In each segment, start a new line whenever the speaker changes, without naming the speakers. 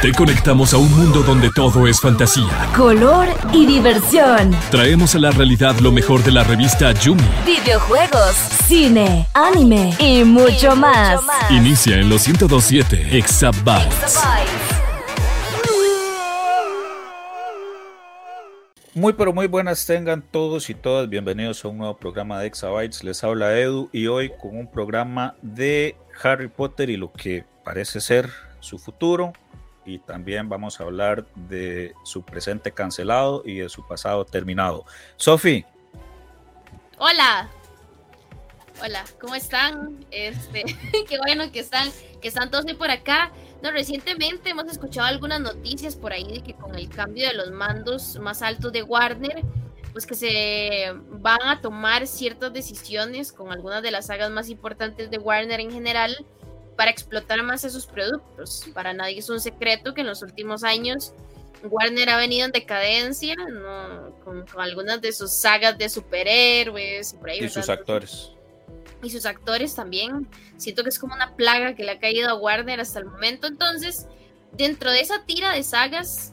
Te conectamos a un mundo donde todo es fantasía,
color y diversión.
Traemos a la realidad lo mejor de la revista Yumi.
Videojuegos, cine, anime y mucho, más.
Inicia en los 1027 Exabytes.
Muy pero muy buenas tengan todos y todas, bienvenidos a un nuevo programa de Exabytes, les habla Edu y hoy con un programa de Harry Potter y lo que parece ser su futuro y también vamos a hablar de su presente cancelado y de su pasado terminado. Sofi.
Hola. Hola, ¿cómo están? Este, qué bueno que están, que están todos por acá. No, recientemente hemos escuchado algunas noticias por ahí de que con el cambio de los mandos más altos de Warner, pues que se van a tomar ciertas decisiones con algunas de las sagas más importantes de Warner en general para explotar más esos productos. Para nadie es un secreto que en los últimos años Warner ha venido en decadencia con, algunas de sus sagas de superhéroes y por ahí.
Y sus actores
y sus actores también. Siento que es como una plaga que le ha caído a Warner hasta el momento. Entonces, dentro de esa tira de sagas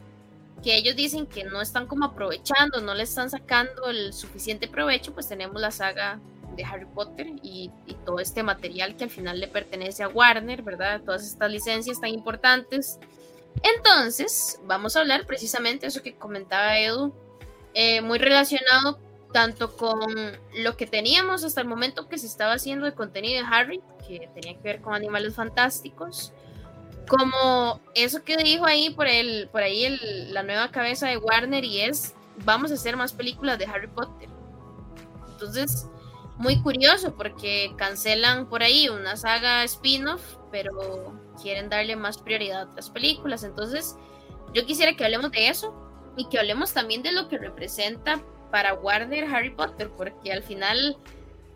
que ellos dicen que no están como aprovechando, no le están sacando el suficiente provecho, pues tenemos la saga de Harry Potter y, todo este material que al final le pertenece a Warner, ¿verdad? Todas estas licencias tan importantes. Entonces, vamos a hablar precisamente de eso que comentaba Edu, eh, muy relacionado tanto con lo que teníamos hasta el momento que se estaba haciendo de contenido de Harry, que tenía que ver con animales fantásticos, como eso que dijo ahí por, el, por ahí la nueva cabeza de Warner y es, vamos a hacer más películas de Harry Potter. Entonces, muy curioso porque cancelan por ahí una saga spin-off, pero quieren darle más prioridad a otras películas. Entonces, yo quisiera que hablemos de eso y que hablemos también de lo que representa para Warner Harry Potter, porque al final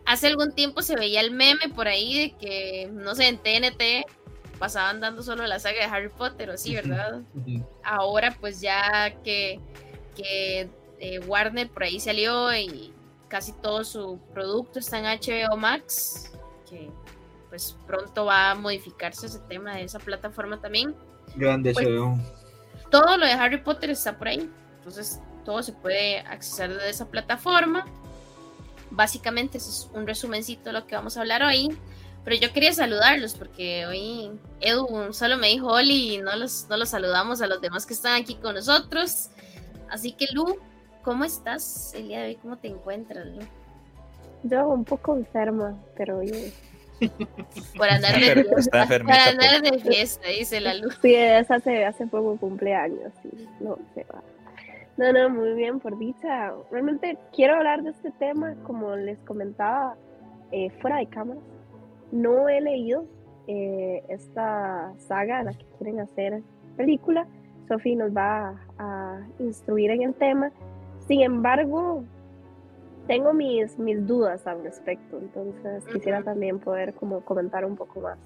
hace algún tiempo se veía el meme por ahí de que, no sé, en TNT pasaban dando solo la saga de Harry Potter o así, ¿verdad? Ahora pues ya que, que eh, Warner por ahí salió y casi todo su producto está en HBO Max, que pues pronto va a modificarse ese tema de esa plataforma también.
Grande pues,
Todo lo de Harry Potter está por ahí. Entonces todo se puede acceder de esa plataforma. Básicamente, ese es un resumencito de lo que vamos a hablar hoy. Pero yo quería saludarlos porque hoy Edu solo me dijo Oli y no los, no los saludamos a los demás que están aquí con nosotros. Así que Lu, ¿cómo estás el día de hoy? ¿Cómo te encuentras, Lu?
Yo un poco enferma, pero bien.
Por andar de fiesta. Por andar de fiesta, dice la Lu.
Sí, esa hace, hace poco cumpleaños. Sí. No, se va. No, no, muy bien, por dicha. Realmente quiero hablar de este tema, como les comentaba, eh, fuera de cámara. No he leído eh, esta saga a la que quieren hacer película. Sophie nos va a, instruir en el tema. Sin embargo, tengo mis, mis dudas al respecto, entonces quisiera también poder como comentar un poco más.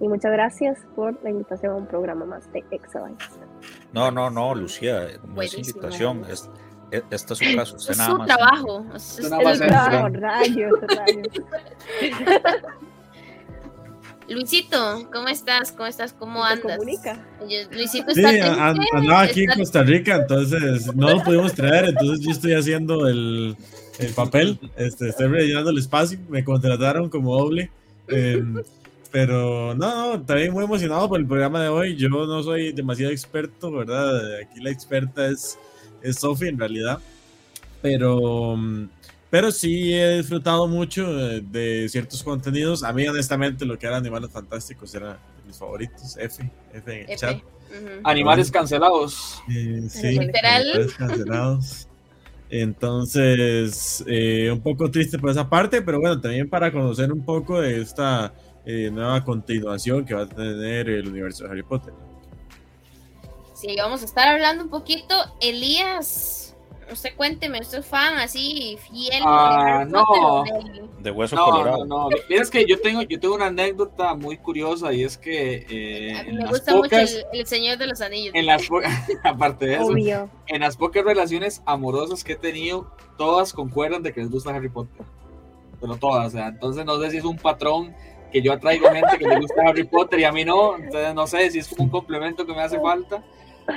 Y muchas gracias por la invitación a un programa más de Exabytes.
No, no, no, Lucía, no es invitación, es, es, este es su caso. Usted
es
nada
su
más
trabajo.
Es, es el trabajo, rayos, rayos.
Luisito, ¿cómo estás? ¿Cómo estás? ¿Cómo andas? Luisito está
sí, andaba aquí en Costa Rica, entonces no lo pudimos traer, entonces yo estoy haciendo el, el papel, este, estoy rellenando el espacio, me contrataron como doble. Eh, pero no, también muy emocionado por el programa de hoy. Yo no soy demasiado experto, ¿verdad? Aquí la experta es, es Sophie en realidad. Pero, pero sí he disfrutado mucho de, ciertos contenidos. A mí, honestamente, lo que eran Animales Fantásticos era de mis favoritos. F, F en el chat.
Animales cancelados.
Eh, sí, animales cancelados. Entonces, eh, un poco triste por esa parte, pero bueno, también para conocer un poco de esta eh, nueva continuación que va a tener el universo de Harry Potter.
Sí, vamos a estar hablando un poquito. Elías, usted cuénteme, usted es fan así fiel
ah, de no.
De hueso
no,
colorado.
No, no, es que yo tengo, yo tengo una anécdota muy curiosa y es que
eh, me gusta mucho el, Señor de los Anillos.
En las aparte de eso, en las pocas relaciones amorosas que he tenido, todas concuerdan de que les gusta Harry Potter. Pero todas, o sea, entonces no sé si es un patrón porque yo atraigo gente que le gusta Harry Potter y a mí no, entonces no sé si es como un complemento que me hace falta.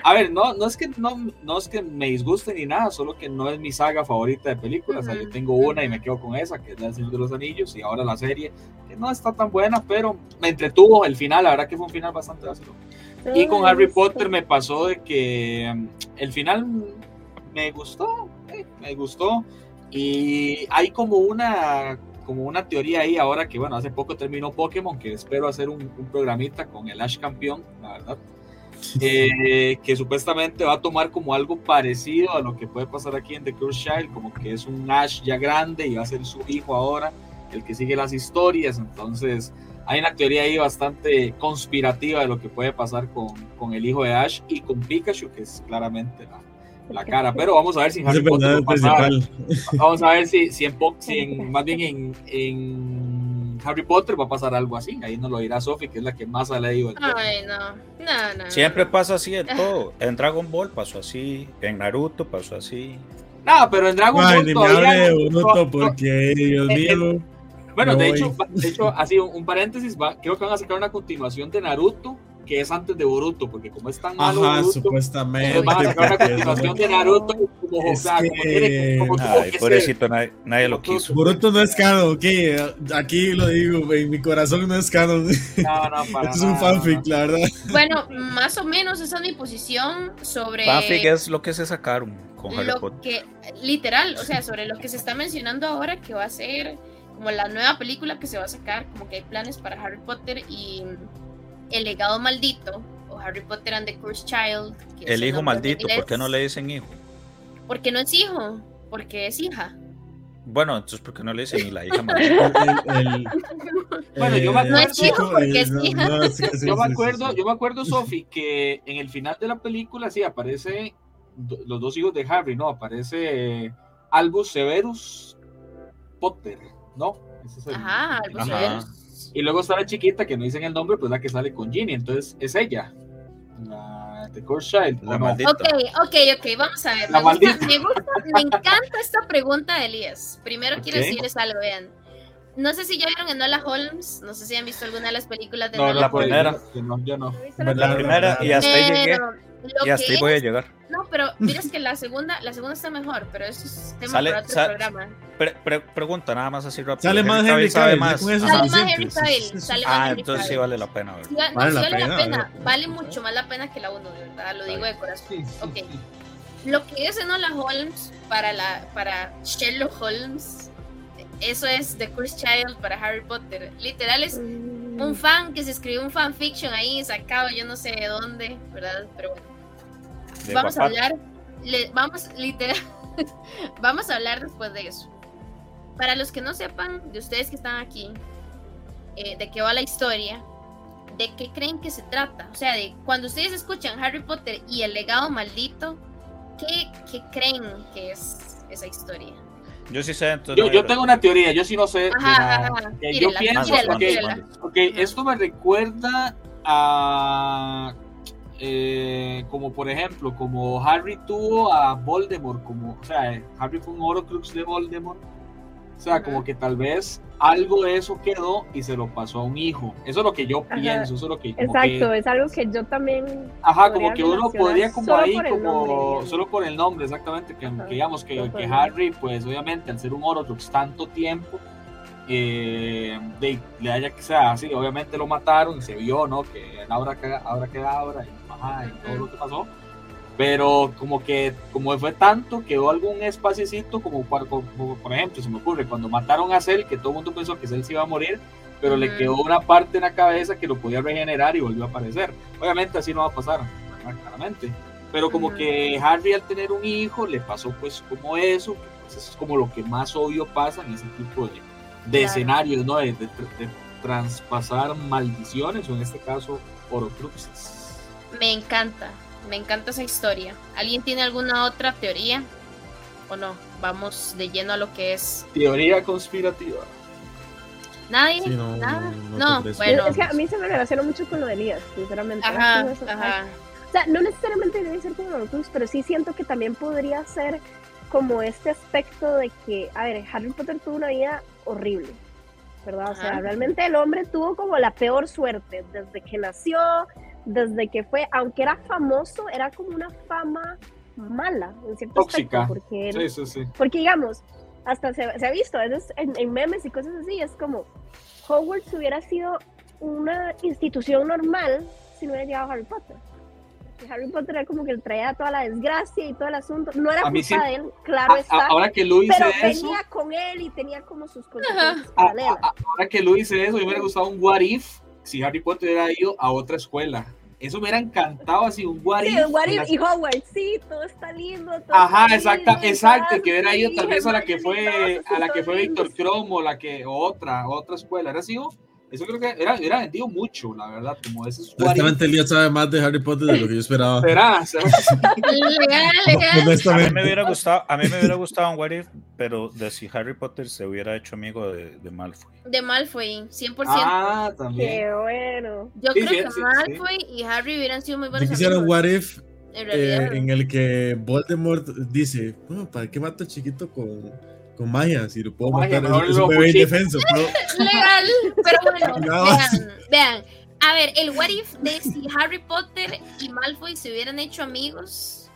A ver, no, no, es que, no, no es que me disguste ni nada, solo que no es mi saga favorita de películas. O sea, yo tengo una y me quedo con esa, que es El Señor de los Anillos, y ahora la serie, que no está tan buena, pero me entretuvo el final, la verdad que fue un final bastante básico. Y con Harry Potter me pasó de que mm, el final me gustó, eh, me gustó. Y hay como una, como una teoría ahí ahora que, bueno, hace poco terminó Pokémon, que espero hacer un, un programita con el Ash campeón, la verdad eh, que supuestamente va a tomar como algo parecido a lo que puede pasar aquí en The Curse Child, como que es un Ash ya grande y va a ser su hijo ahora, el que sigue las historias, entonces hay una teoría ahí bastante conspirativa de lo que puede pasar con, con el hijo de Ash y con Pikachu, que es claramente la, cara, pero vamos a ver si Harry Potter Vamos a ver si, si, en, más bien en, en Harry Potter va a pasar algo así. Ahí nos lo dirá Sophie, que es la que más ha leído.
Ay, no. No, no.
Siempre pasa así en todo. En Dragon Ball pasó así. En Naruto pasó así.
No, pero en Dragon Ball.
Ni todavía me Naruto porque, Dios eh, eh, mío.
Bueno, de hecho, de hecho, así un, paréntesis, creo que van a sacar una continuación de Naruto que es antes de Boruto, porque como es tan malo
Ajá, supuestamente.
Van a sacar una continuación de Naruto como,
es que...
como, Ay, pobrecito, nadie, nadie, lo quiso.
Boruto no es canon, ok, aquí lo digo, en mi corazón no es canon.
No, no, para
Esto es un fanfic, la verdad.
Bueno, más o menos esa es mi posición sobre...
Fanfic es lo que se sacaron con Harry
lo
Potter.
Que, literal, o sea, sobre lo que se está mencionando ahora que va a ser como la nueva película que se va a sacar, como que hay planes para Harry Potter y el legado maldito o Harry Potter and the Cursed Child.
el hijo maldito, ¿por qué no le dicen hijo?
Porque no es hijo, porque es hija.
Bueno, entonces, ¿por qué no le dicen ni la hija maldita?
bueno, yo me acuerdo,
no es hijo porque es hija.
yo me acuerdo, yo me acuerdo, Sophie, que en el final de la película sí aparece los dos hijos de Harry, ¿no? Aparece Albus Severus Potter, ¿no?
Ese es el, Ajá, Albus Severus.
Y luego está la chiquita que no dicen el nombre, pues la que sale con Ginny. Entonces es ella. La The Core Child.
La maldita. Ok, ok, ok. Vamos a ver. Me, gusta, me, gusta, me, encanta esta pregunta de Elías. Primero quiero decirles algo, vean. No sé si ya vieron Enola Holmes. No sé si han visto alguna de las películas de
no,
Enola
la primera.
No, yo no.
La primera y hasta ahí llegué. Y hasta ahí voy a llegar.
No, pero miras que la segunda, la segunda está mejor, pero eso es tema sale, para otro sale, programa.
Pre, pre, pregunta nada más así rápido.
Sale más Henry Cavill, más.
Sale más Henry Cavill. Sale más
ah, entonces sí vale la pena.
Sí, no, vale, sí la, vale pena, la pena. Vale mucho más la pena que la 1, de verdad, lo digo de corazón. Ok. Lo que es Enola Holmes para, la, para Sherlock Holmes, eso es The Cursed Child para Harry Potter. Literal es un fan que se escribió un fanfiction ahí sacado yo no sé de dónde, ¿verdad? Pero bueno vamos a hablar, vamos literal, vamos a hablar después de eso. Para los que no sepan, de ustedes que están aquí, eh, de qué va la historia, de qué creen que se trata. O sea, de cuando ustedes escuchan Harry Potter y el legado maldito, ¿qué, qué creen que es esa historia?
Yo sí sé.
Yo, yo, tengo una teoría, yo sí no sé. yo pienso que esto me recuerda a eh, como por ejemplo, como Harry tuvo a Voldemort, como, o sea, Harry fue un Horcrux de Voldemort, o sea, como que tal vez algo de eso quedó y se lo pasó a un hijo. Eso es lo que yo pienso, eso es lo que...
Exacto, es algo que yo también...
Ajá, como que uno podría como ahí, como solo por el nombre, exactamente, que, digamos que, que Harry, pues obviamente al ser un Horcrux tanto tiempo, eh, de, le haya que sea así, obviamente lo mataron y se vio, ¿no? Que ahora que ahora queda ahora y todo lo que pasó. Pero como que, como fue tanto, quedó algún espacito como, por ejemplo, se me ocurre, cuando mataron a Cell, que todo el mundo pensó que Cell se iba a morir, pero le quedó una parte en la cabeza que lo podía regenerar y volvió a aparecer. Obviamente así no va a pasar, claramente. Pero como que Harry al tener un hijo le pasó pues como eso, pues eso es como lo que más obvio pasa en ese tipo de, de escenarios, ¿no? De, de, traspasar maldiciones o en este caso orocruxes.
Me encanta, me encanta esa historia. ¿Alguien tiene alguna otra teoría? ¿O no? Vamos de lleno a lo que es.
Teoría conspirativa.
¿Nadie? no, ¿Nada? No, bueno.
Es que a mí se me relaciona mucho con lo de Elías, sinceramente. Ajá, ajá. O sea, no necesariamente debe ser como los pero sí siento que también podría ser como este aspecto de que, a ver, Harry Potter tuvo una vida horrible. ¿verdad? O sea, realmente el hombre tuvo como la peor suerte desde que nació, desde que fue, aunque era famoso, era como una fama mala, en cierto
Tóxica.
aspecto, porque,
Sí, sí, sí.
porque digamos, hasta se, se ha visto a veces en, en memes y cosas así, es como Hogwarts hubiera sido una institución normal si no hubiera llegado Harry Potter. Harry Potter era como que traía toda la desgracia y todo el asunto. No era culpa
sí-
de él, claro
A- a-
está.
ahora que Lu dice
pero
eso,
venía con él y tenía como sus consecuencias
a-
paralelas.
a- ahora que Lu dice eso, a mí me hubiera gustado un what if si Harry Potter hubiera ido a otra escuela. Eso me hubiera encantado así, un what
Sí,
if.
What
en
if
las-
y Hogwarts, sí, todo está lindo. todo
Ajá,
está
exacta,
lindo,
exacto, que hubiera ido tal vez a la que fue, a la que fue Víctor. Cromo, la que, o otra, otra escuela, era sido, eso creo que era, era vendido mucho, la verdad, como esos what if.
Honestamente, Elías sabe más de Harry Potter de lo que yo esperaba.
Será.
A mí
Honestamente.
me hubiera gustado, a mí me hubiera gustado un What If, pero de si Harry Potter se hubiera hecho amigo de, de Malfoy.
De Malfoy, 100%.
Ah, también.
Qué bueno.
Yo
sí,
creo
sí,
que
sí, sí.
Malfoy y Harry hubieran sido muy
Yo
buenos
quisiera un
amigos.
what if
En
eh, en el que Voldemort dice, "Oh, ¿para qué mato chiquito con, con magia? Si lo puedo matar, es, un bebé
cuchillo".
indefenso. ¿no?
Legal, pero bueno,
No.
vean, vean. A ver, el what if de si Harry Potter y Malfoy se hubieran hecho amigos,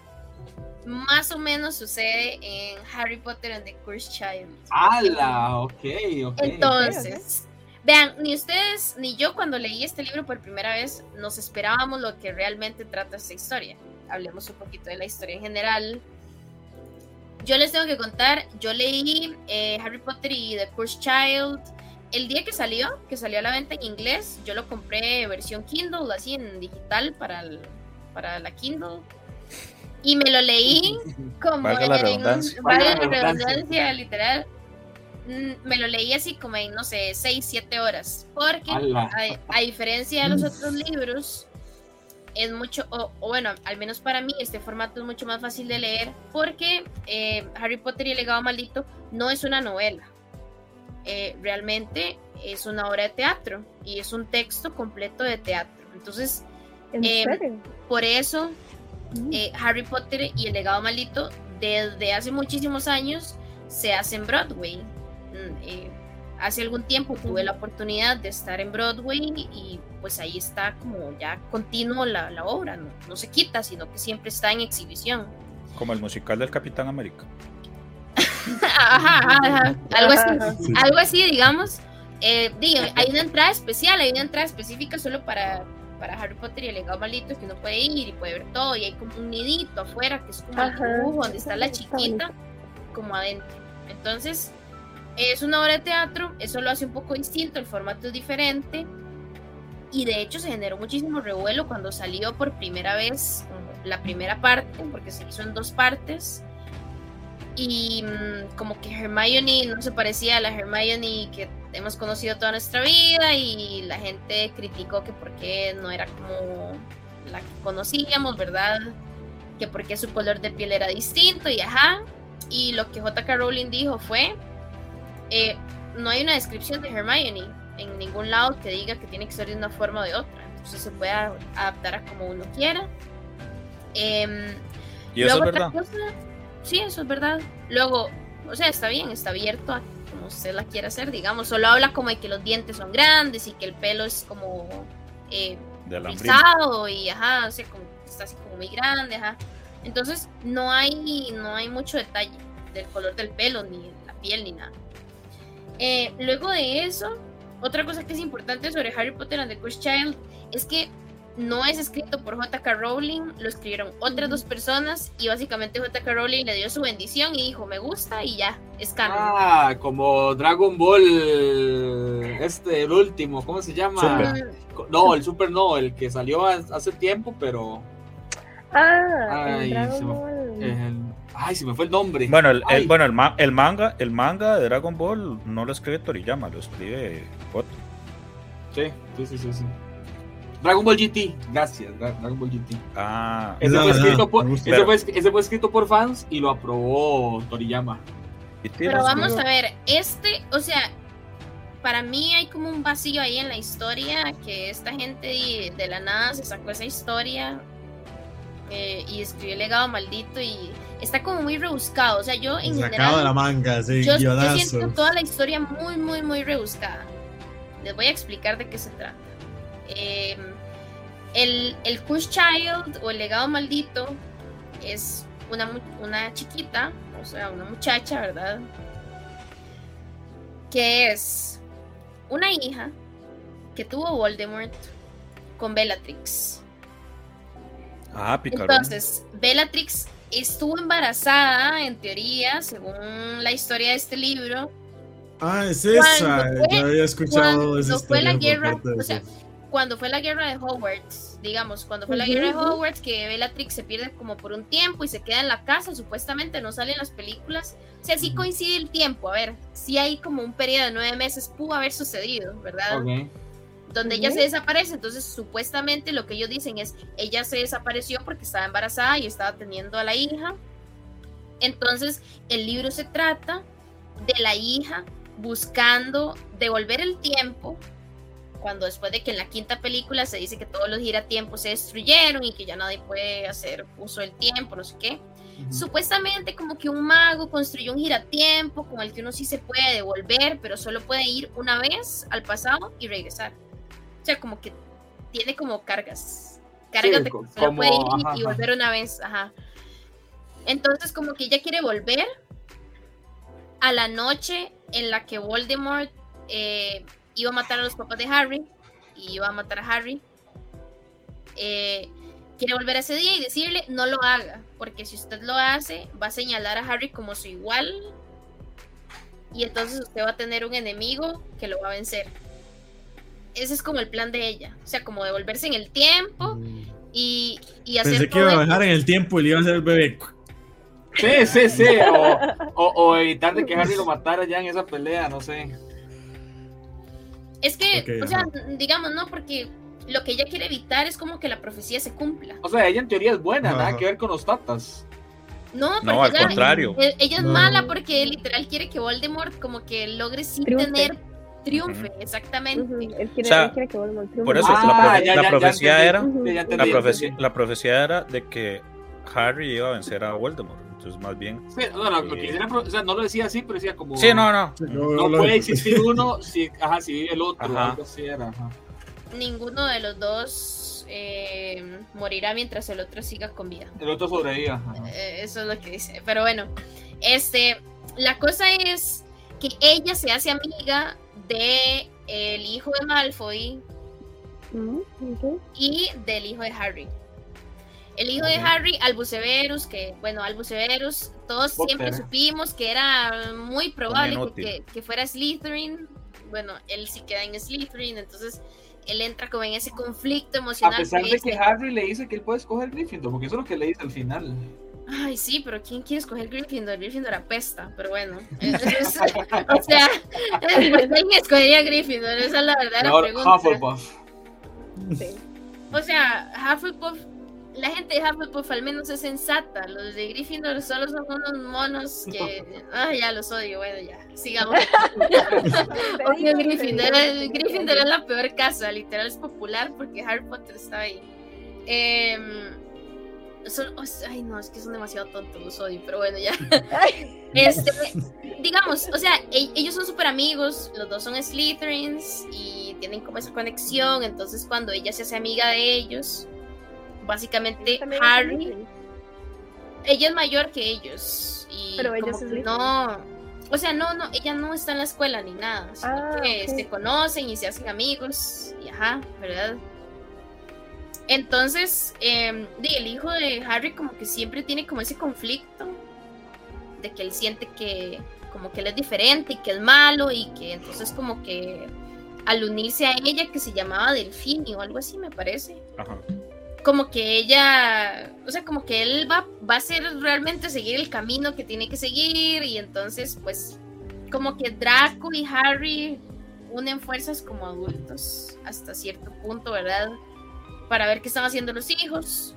más o menos sucede en Harry Potter and the Cursed Child.
¡Hala! Ok, ok.
Entonces, vean, ni ustedes ni yo cuando leí este libro por primera vez nos esperábamos lo que realmente trata esta historia. Hablemos un poquito de la historia en general. Yo les tengo que contar, yo leí eh, Harry Potter y The Cursed Child el día que salió, que salió a la venta en inglés, yo lo compré versión Kindle, así en digital para, el- para la Kindle. Y me lo leí como
la
en-
redundancia.
la
la redundancia.
redundancia, literal. Mm, Me lo leí así como en, no sé, 6, 7 horas. Porque a diferencia de los otros libros, es mucho, o, o bueno, al menos para mí, este formato es mucho más fácil de leer porque eh, Harry Potter y el legado maldito no es una novela. Eh, realmente es una obra de teatro y es un texto completo de teatro. Entonces,
¿En
Em, por eso
Mm.
eh, Harry Potter y el legado maldito desde hace muchísimos años se hace en Broadway. Mm, hace algún tiempo tuve la oportunidad de estar en Broadway y pues ahí está como ya continuo la, la obra, no, no se quita, sino que siempre está en exhibición.
Como el musical del Capitán América.
Ajá, ajá, ajá, algo así.
Sí.
algo así, digamos. Eh, digo, hay una entrada especial, hay una entrada específica solo para, para Harry Potter y el legado maldito que uno puede ir y puede ver todo. Y hay como un nidito afuera que es como el dibujo donde está la chiquita, como adentro. Entonces, es una obra de teatro, eso lo hace un poco distinto, el formato es diferente. Y de hecho se generó muchísimo revuelo cuando salió por primera vez como la primera parte, porque se hizo en dos partes y mm, como que Hermione no se parecía a la Hermione que hemos conocido toda nuestra vida y la gente criticó que por qué no era como la que conocíamos, ¿verdad? Que por qué su color de piel era distinto y ajá. Y lo que JK Rowling dijo fue, eh, no hay una descripción de Hermione en ningún lado que diga que tiene que ser de una forma o de otra. Entonces se puede adaptar a como uno quiera. Em,
Y eso es
Luego, otra
verdad.
cosa- sí, eso es verdad. Luego, o sea, está bien, está abierto a como usted la quiera hacer, digamos. Solo habla como de que los dientes son grandes y que el pelo es como eh,
De
y ajá, o sea, como está así como muy grande, ajá. Entonces, no hay, no hay mucho detalle del color del pelo, ni de la piel, ni nada. Eh, luego de eso, otra cosa que es importante sobre Harry Potter and the Cursed Child es que no es escrito por JK Rowling, lo escribieron otras dos personas y básicamente JK Rowling le dio su bendición y dijo me gusta y ya, es canon.
Ah, como Dragon Ball, este, el último, ¿cómo se llama?
Super.
Mm,
No, el Super no, el que salió hace tiempo, pero...
Ah,
Ay,
el Dragon
se me-
Ball.
ay, se me fue el nombre.
Bueno, el, bueno el, ma- el manga, el manga de Dragon Ball no lo escribe Toriyama, lo escribe Potter.
Sí, sí, sí, sí, sí. Dragon Ball GT, gracias, Dra- Dragon Ball GT.
Ah,
Ese,
No,
fue
no,
escrito por, ese, fue, ese fue escrito por fans y lo aprobó Toriyama.
Pero vamos a ver, este, o sea, para mí hay como un vacío ahí en la historia que esta gente de, de la nada se sacó esa historia eh, y escribió el legado maldito y está como muy rebuscado. O sea, yo en
Sacado de la
general,
manga, sí,
yo, siento toda la historia muy, muy, muy rebuscada. Les voy a explicar de qué se trata. Em, el, el Cush Child o el legado maldito es una, una chiquita, o sea, una muchacha, ¿verdad? Que es una hija que tuvo Voldemort con Bellatrix.
Ah, picarón.
Entonces, Bellatrix estuvo embarazada, en teoría, según la historia de este libro.
Ah, es esa.
Cuando fue-
Yo había escuchado
Cuando
esa
fue la guerra, o sea, cuando fue la guerra de Hogwarts, digamos, cuando fue la
Ujú,
guerra de. Hogwarts, que Bellatrix se pierde como por un tiempo y se queda en la casa, supuestamente no sale en las películas. O sea, sí coincide el tiempo, a ver, sí hay como un periodo de nueve meses, pudo haber sucedido, ¿verdad?
Ok.
Donde ella se desaparece. Entonces, supuestamente lo que ellos dicen es, ella se desapareció porque estaba embarazada y estaba teniendo a la hija. Entonces, el libro se trata de la hija buscando devolver el tiempo, cuando después de que en la quinta película se dice que todos los giratiempos se destruyeron y que ya nadie puede hacer uso del tiempo, no sé qué. Supuestamente como que un mago construyó un giratiempo con el que uno sí se puede devolver, pero solo puede ir una vez al pasado y regresar. O sea, como que tiene como cargas. Cargas
Sí,
de que
como-
puede ir y-
ajá,
y,
ajá.
volver una vez. Ajá. Entonces como que ella quiere volver a la noche en la que Voldemort eh, iba a matar a los papás de Harry y iba a matar a Harry. Eh, quiere volver a ese día y decirle no lo haga, porque si usted lo hace va a señalar a Harry como su igual y entonces usted va a tener un enemigo que lo va a vencer. Ese es como el plan de ella, o sea, como devolverse en el tiempo y, y hacer
Pensé que iba a
esto.
bajar en el tiempo y le iba a hacer el bebé.
Sí, sí, sí. O, o, o evitar de que Harry lo matara ya en esa pelea, no sé.
Es que, o sea,
ajá.
digamos, no, porque lo que ella quiere evitar es como que la profecía se cumpla.
O sea, ella en teoría es buena, nada
Ajá.
que ver con los tatas.
No, porque
No, al
ella,
contrario.
e- ella es
No.
mala porque literal quiere que Voldemort como que logre
Triunfe.
tener triunfe, exactamente.
Él quiere,
O sea,
él quiere que Voldemort triunfe.
Por eso
Ah,
la, profe-
ya,
la
ya, ya
profecía era la, profecía,
entendí.
la profecía era de que Harry iba a vencer a Voldemort. Entonces, más bien.
Sí, no, no,
Eh.
o sea, no lo decía así, pero decía como.
Sí, no, no.
No puede existir uno si, ajá, si vive el otro.
Ajá.
Era, ajá.
Ninguno de los dos eh, morirá mientras el otro siga con vida.
El otro sobrevive. ajá.
Eh, eso es lo que dice. Pero bueno, este, la cosa es que ella se hace amiga de el hijo de Malfoy y del hijo de Harry. El hijo de. Harry, Albus Severus, que bueno, Albus Severus, todos
Potter.
siempre supimos que era muy probable que, que fuera Slytherin. Bueno, él sí queda en Slytherin, entonces él entra como en ese conflicto
A
emocional.
pesar de que Harry le dice que él puede escoger Gryffindor, porque eso es lo que le dice al final.
Ay, sí, pero ¿quién quiere escoger Gryffindor? Gryffindor apesta, pero bueno. Es- o sea, ¿quién escogería Gryffindor? Esa es la verdadera
Mejor
pregunta.
Hufflepuff.
Sí.
O sea, Hufflepuff, la gente de Hufflepuff al menos es sensata. Los de Gryffindor solo son unos monos que. Ah, ya los odio. Bueno, ya, sigamos. Odio Gryffindor.
digo.
Gryffindor es la peor casa, literal es popular porque Harry Potter está ahí. Em, son- ay, no, es que son demasiado tontos, odio, pero bueno, ya. Este, digamos, o sea, e- ellos son súper amigos, los dos son Slytherins y tienen como esa conexión, entonces cuando ella se hace amiga de ellos, básicamente Harry, ella es mayor que ellos y
Pero ella es
no, o sea, no, no, ella no está en la escuela ni nada, sino
Ah,
que se conocen y se hacen amigos y ajá, ¿verdad? Entonces, eh, el hijo de Harry como que siempre tiene como ese conflicto de que él siente que como que él es diferente y que es malo y que entonces como que al unirse a ella que se llamaba Delfini o algo así me parece,
Ajá.
como que ella, o sea, como que él va, va a ser realmente seguir el camino que tiene que seguir y entonces pues como que Draco y Harry unen fuerzas como adultos hasta cierto punto, ¿verdad? Para ver qué están haciendo los hijos.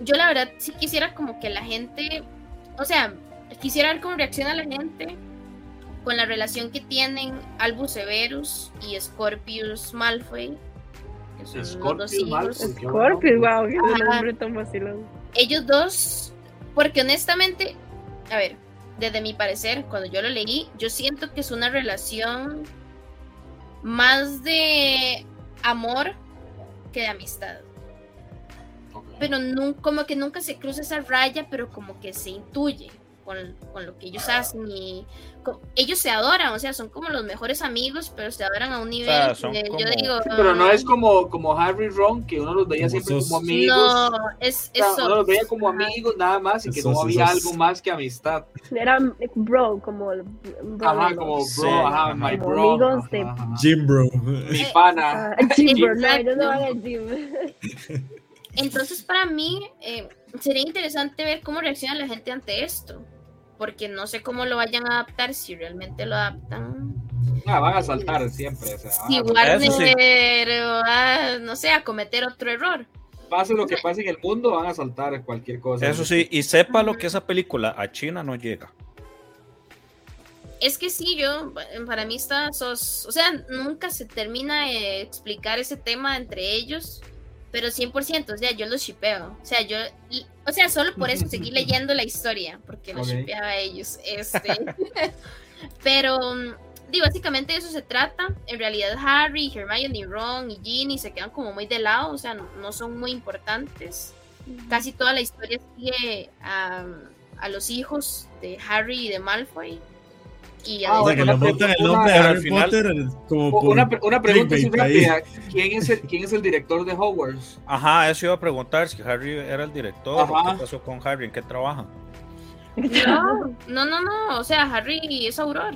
Yo la verdad sí quisiera como que la gente, o sea, quisiera ver cómo reacciona la gente con la relación que tienen Albus Severus y Scorpius Malfoy. que son los dos
Scorpius
hijos.
Malfoy.
Scorpio, wow, qué nombre tan vacilón.
ellos dos, porque honestamente, a ver, desde mi parecer, cuando yo lo leí, yo siento que es una relación más de amor que de amistad. Pero como que nunca se cruza esa raya, pero como que se intuye con, con lo que ellos hacen y co- ellos se adoran, o sea, son como los mejores amigos, pero se adoran a un nivel
sea, son
que
como-
yo digo,
Sí, pero no
"Ay,
es como, como Harry y Ron, que uno los veía
Como
siempre
sos-
como amigos.
no, es
O sea,
eso.
uno los veía como amigos nada más y que
Esos,
no había
esos.
algo más que amistad.
Era bro, como el bro.
Ajá, como bro,
Sí,
ajá,
ajá.
my
Como
bro.
amigos de-
ajá, ajá.
Jim Bro.
Mi pana.
Ah, Jim, bro, no, no
Exacto.
van al gym.
Entonces, para mí, eh, sería interesante ver cómo reacciona la gente ante esto. Porque no sé cómo lo vayan a adaptar, si realmente lo adaptan.
Ah, van a saltar siempre. O sea,
Si
sí.
Warner va, no sé, a cometer otro error.
Pase lo que pase en el mundo, van a saltar cualquier cosa.
Eso sí, y sepa lo que esa película a China no llega.
Es que sí, yo, para mí está, sos, o sea, nunca se termina de explicar ese tema entre ellos, pero 100%, o sea, yo los shipeo, o sea, yo, y- o sea, solo por eso seguí leyendo la historia, porque los
Ok.
shipeaba a ellos, este, pero, mm, digo, básicamente de eso se trata, en realidad Harry, Hermione, Ron y Ginny se quedan como muy de lado, o sea, no, no son muy importantes, casi toda la historia sigue a, a los hijos de Harry y de Malfoy, y a
Ah,
O sea, que
Una
le montan el
pregunta,
nombre de
pero al
Harry
final-
Potter como
O-
por
Una, pre- una pregunta así rápida. ¿Quién es, el, ¿Quién es el director de Hogwarts?
Ajá, eso iba a preguntar si Harry era el director
Ajá.
qué pasó con Harry, en qué trabaja.
No, no, no, no, o sea, Harry es auror.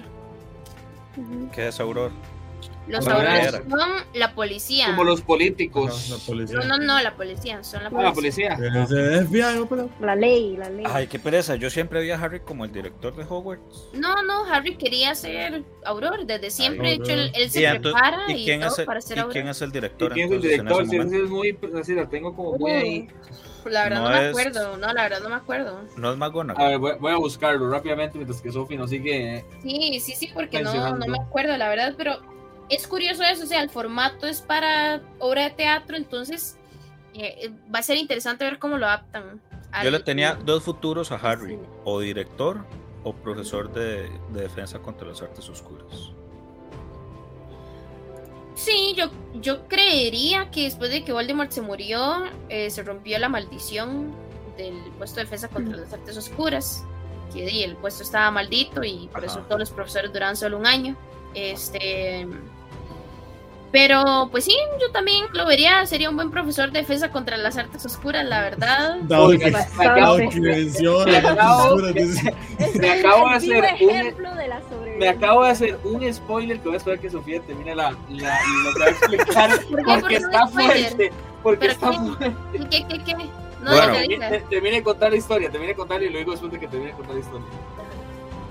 ¿Qué es Auror?
Los
era.
son la policía.
Como los políticos.
la policía.
No, no, no, la policía, son la
Ah, la
policía.
policía.
Eh, eh, FBI, ópera.
La ley, la ley.
Ay, qué pereza. Yo siempre vi a Harry como el director de Hogwarts.
No, no, Harry quería ser auror, desde siempre, de
Auror.
hecho, él, él se
Y, entonces-
prepara
¿y
y, todo
es el,
para ser
¿y
auror.
quién es el
¿Y
director?
quién es el
entonces, en
director?
ese
es muy, así la tengo como muy ahí.
La verdad no,
No
me
es-
acuerdo, no, la verdad no me acuerdo.
No es
A
McGonagall.
ver, voy, voy a buscarlo rápidamente mientras que Sofi nos sigue. eh,
Sí, sí, sí, porque no, no me acuerdo, la verdad, pero es curioso eso, o sea, el formato es para obra de teatro, entonces eh, va a ser interesante ver cómo lo adaptan.
Yo le tenía dos futuros a Harry.
Sí.
O director o profesor de, de defensa contra las artes oscuras.
Sí, yo, yo creería que después de que Voldemort se murió, eh, se rompió la maldición del puesto de defensa contra las artes oscuras. Que el puesto estaba maldito y por eso todos los profesores duran solo un año. Este. Pero, pues sí, yo también lo vería. Sería un buen profesor de defensa contra las artes oscuras, la verdad.
Dado
Oiga,
que,
me acabo-
artes oscuras, dice.
Me acabo de hacer un,
ejemplo de la
me acabo de hacer un spoiler que voy a esperar que Sofía termine la, la, lo que va a explicar
¿Por? ¿Por
porque
qué
está fuerte. Porque
¿Pero
está
qué?
fuerte.
¿Qué, qué, qué? No,
Bueno.
Te-
Termine de contar la historia, termine de contar y luego después de que termine de contar la historia.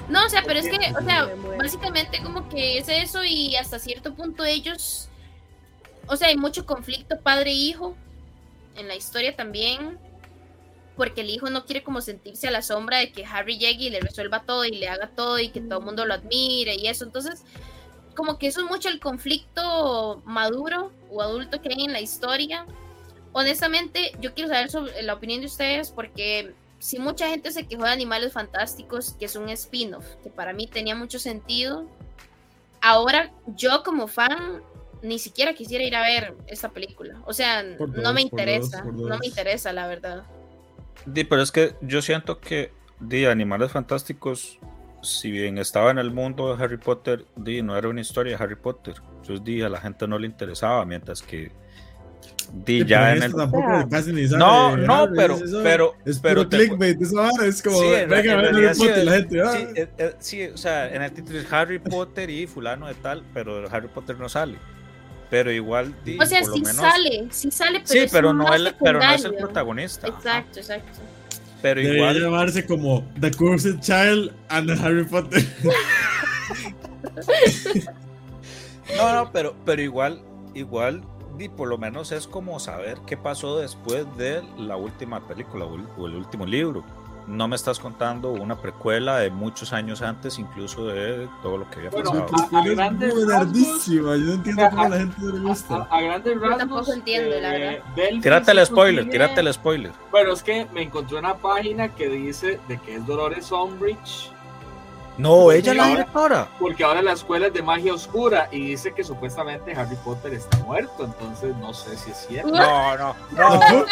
No, o sea, pero es que, o sea, básicamente como que es eso y hasta cierto punto ellos, o sea, hay mucho conflicto padre-hijo en la historia también, porque el hijo no quiere como sentirse a la sombra de que Harry llegue y le resuelva todo y le haga todo y que todo el mundo lo admire y eso, entonces como que eso es mucho el conflicto maduro o adulto que hay en la historia. Honestamente, yo quiero saber sobre la opinión de ustedes porque si mucha gente se quejó de Animales Fantásticos, que es un spin-off, que para mí tenía mucho sentido, ahora yo como fan ni siquiera quisiera ir a ver esta película. O sea,
Por
no
dos,
me
por
interesa,
dos, por
no
dos.
me interesa, la verdad.
Di, pero es que yo siento que di, Animales Fantásticos, si bien estaba en el mundo de Harry Potter, di, no era una historia de Harry Potter. Entonces di, a la gente no le interesaba, mientras que
Sí,
ya en el...
tampoco
Ah.
casi ni sabe
No, no, pero-
es eso,
pero-
es
pero
puro
te-
clickbait, esa vara es como,
Sí, en,
venga,
en
Harry
sí,
Potter, la gente, ah.
sí, eh, eh, sí, o sea, en el título es Harry Potter y fulano de tal, pero Harry Potter no sale. Pero igual, di,
O sea,
por lo
sí
menos...
sale, sí sale, pero
Sí,
es
pero no, el, pero no es el protagonista. ajá.
Exacto, exacto.
Pero
Debería
igual,
llamarse como The Cursed Child and the Harry Potter.
No, no, pero, pero igual, igual, di, por lo menos es como saber qué pasó después de la última película o el, último libro. No me estás contando una precuela de muchos años antes, incluso de todo lo que había
Bueno,
pasado.
a- a
Es yo no entiendo cómo a la gente le
A,
gusta.
a grandes rasgos.
tampoco entiendo, la verdad.
Belfry
Tírate el spoiler,
consigue-
tírate el spoiler.
Bueno, es que me encontré una página que dice de que es Dolores Umbridge
No, ella es la directora.
Porque ahora la escuela es de magia oscura y dice que supuestamente Harry Potter está muerto, entonces no sé si es cierto.
No, no,
no.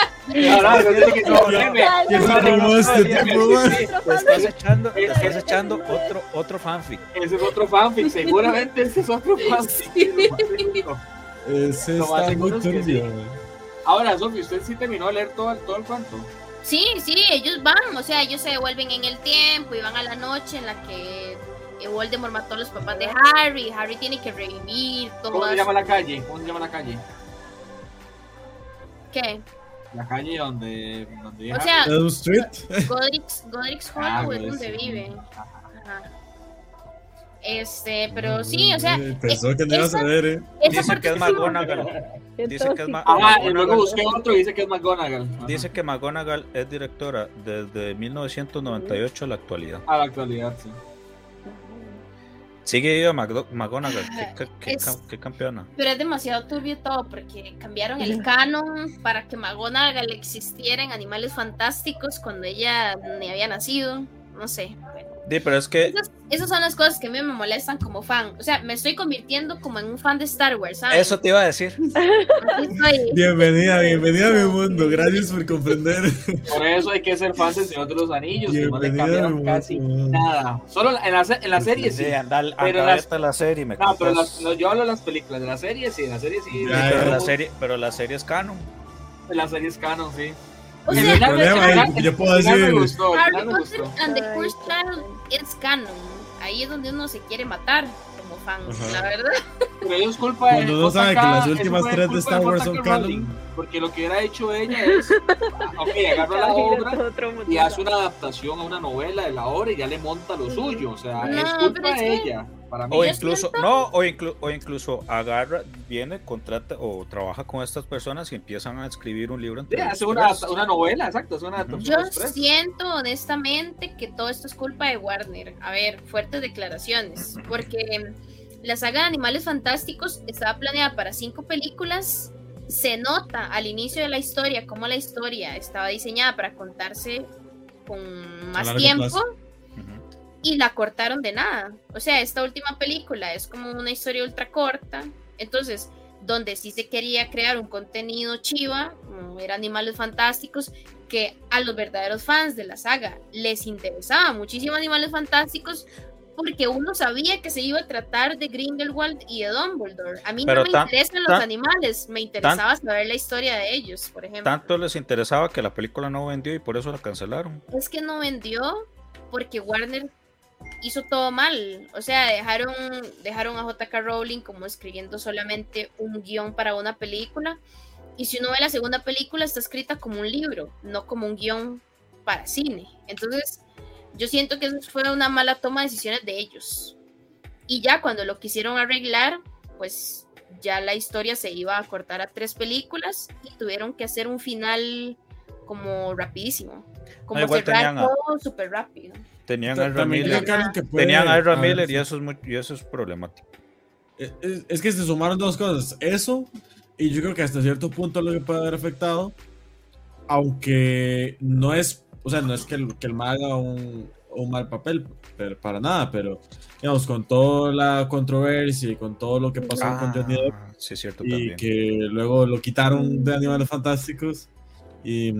Estás echando, estás echando otro, otro fanfic.
Ese es otro fanfic, seguramente ese es otro fanfic.
Ese está muy turbio.
Ahora, Sofi, ¿usted sí terminó de leer todo, todo el cuento?
Sí, sí, ellos van, o sea, ellos se devuelven en el tiempo y van a la noche en la que eh, Voldemort mató a los papás de Harry, Harry tiene que revivir todo.
¿Cómo se llama la calle? ¿Cómo se llama la calle?
¿Qué?
La calle donde, donde
o sea,
Street.
Godric's, Godric's
Ah,
Hollow es
pues,
donde
sí.
viven. Ajá. Este, pero sí, o sea,
Pensó
eh,
que no
esa-
a ver, eh.
esa
Dice que es McGonagall. Dice que es Ma-
Ah, y luego busqué otro y dice que es McGonagall. Ajá.
Dice que McGonagall es directora desde 1998 a la actualidad.
A la actualidad, sí.
Sigue viva McGonagall. ¿Qué, qué- qué
Es-
cam- qué campeona?
Pero es demasiado turbio todo porque cambiaron el canon para que McGonagall existiera en Animales Fantásticos cuando ella ni había nacido. No sé. bueno.
Sí, pero es que
Esas, esas son las cosas que a mí me molestan como fan. O sea, me estoy convirtiendo como en un fan de Star Wars, ¿sabes?
eso te iba a decir.
Bienvenida, bienvenida a mi mundo. Gracias por comprender.
Por eso hay que ser fans del Señor de los Anillos, que no le cambiaron casi nada. Solo en la, en la serie sí.
Sí, anda, anda
Pero
a
las-
la serie me
No, pero
contás.
las- no, yo hablo de las películas, de la serie sí, de la serie sí.
Ya,
pero, la serie, pero la serie es canon.
la serie es canon, sí.
O sea,
es el problema.
final-
Yo puedo
me
decir.
gustó,
Harry
me
Potter
gustó.
and the Cursed Child es canon. Ahí es donde uno se quiere matar como fan,
Ajá.
la verdad.
Pero ello es culpa de
Cuando uno sabe que las últimas tres de Star Wars son canon.
Porque lo que hubiera hecho ella es, ok, agarra la obra y hace una adaptación a una novela de la obra y ya le monta lo suyo. O sea,
No,
es culpa
es
de
que-
ella. Para mí,
O incluso, no, o, inclu- o incluso agarra, viene, contrata o trabaja con estas personas y empiezan a escribir un libro
sí,
entre
hace
los
una, novela, exacto, es una
Yo siento honestamente que todo esto es culpa de Warner. A ver, fuertes declaraciones. Porque la saga de Animales Fantásticos estaba planeada para cinco películas. Se nota al inicio de la historia cómo la historia estaba diseñada para contarse con más tiempo
plazo.
Y la cortaron de nada. O sea, esta última película es como una historia ultra corta. Entonces, donde sí se quería crear un contenido chiva, como era Animales Fantásticos, que a los verdaderos fans de la saga les interesaba muchísimo Animales Fantásticos, porque uno sabía que se iba a tratar de Grindelwald y de Dumbledore. A mí
Pero
no me
tan-
interesan los
tan-
animales, me interesaba saber la historia de ellos, por ejemplo.
Tanto les interesaba que la película no vendió y por eso la cancelaron.
es que no vendió porque Warner hizo todo mal. O sea, dejaron, dejaron a JK Rowling como escribiendo solamente un guion para una película. Y si uno ve la segunda película, está escrita como un libro, no como un guion para cine. Entonces, yo siento que eso fue una mala toma de decisiones de ellos. Y ya cuando lo quisieron arreglar, pues ya la historia se iba a cortar a tres películas y tuvieron que hacer un final como rapidísimo. Como
igual
cerrar
tenían a-
todo súper rápido.
Tenían a
puede-
tenían a Miller y eso es muy, y eso es problemático.
Es, es- es que se sumaron dos cosas. Eso, y yo creo que hasta cierto punto lo que puede haber afectado, aunque no es, o sea, no es que el, que el MAG haga un, un mal papel, pero para nada, pero digamos, con toda la controversia y con todo lo que pasó con Johnny Depp,
Ah, sí, cierto
y
también.
que luego lo quitaron de Animales Fantásticos, y,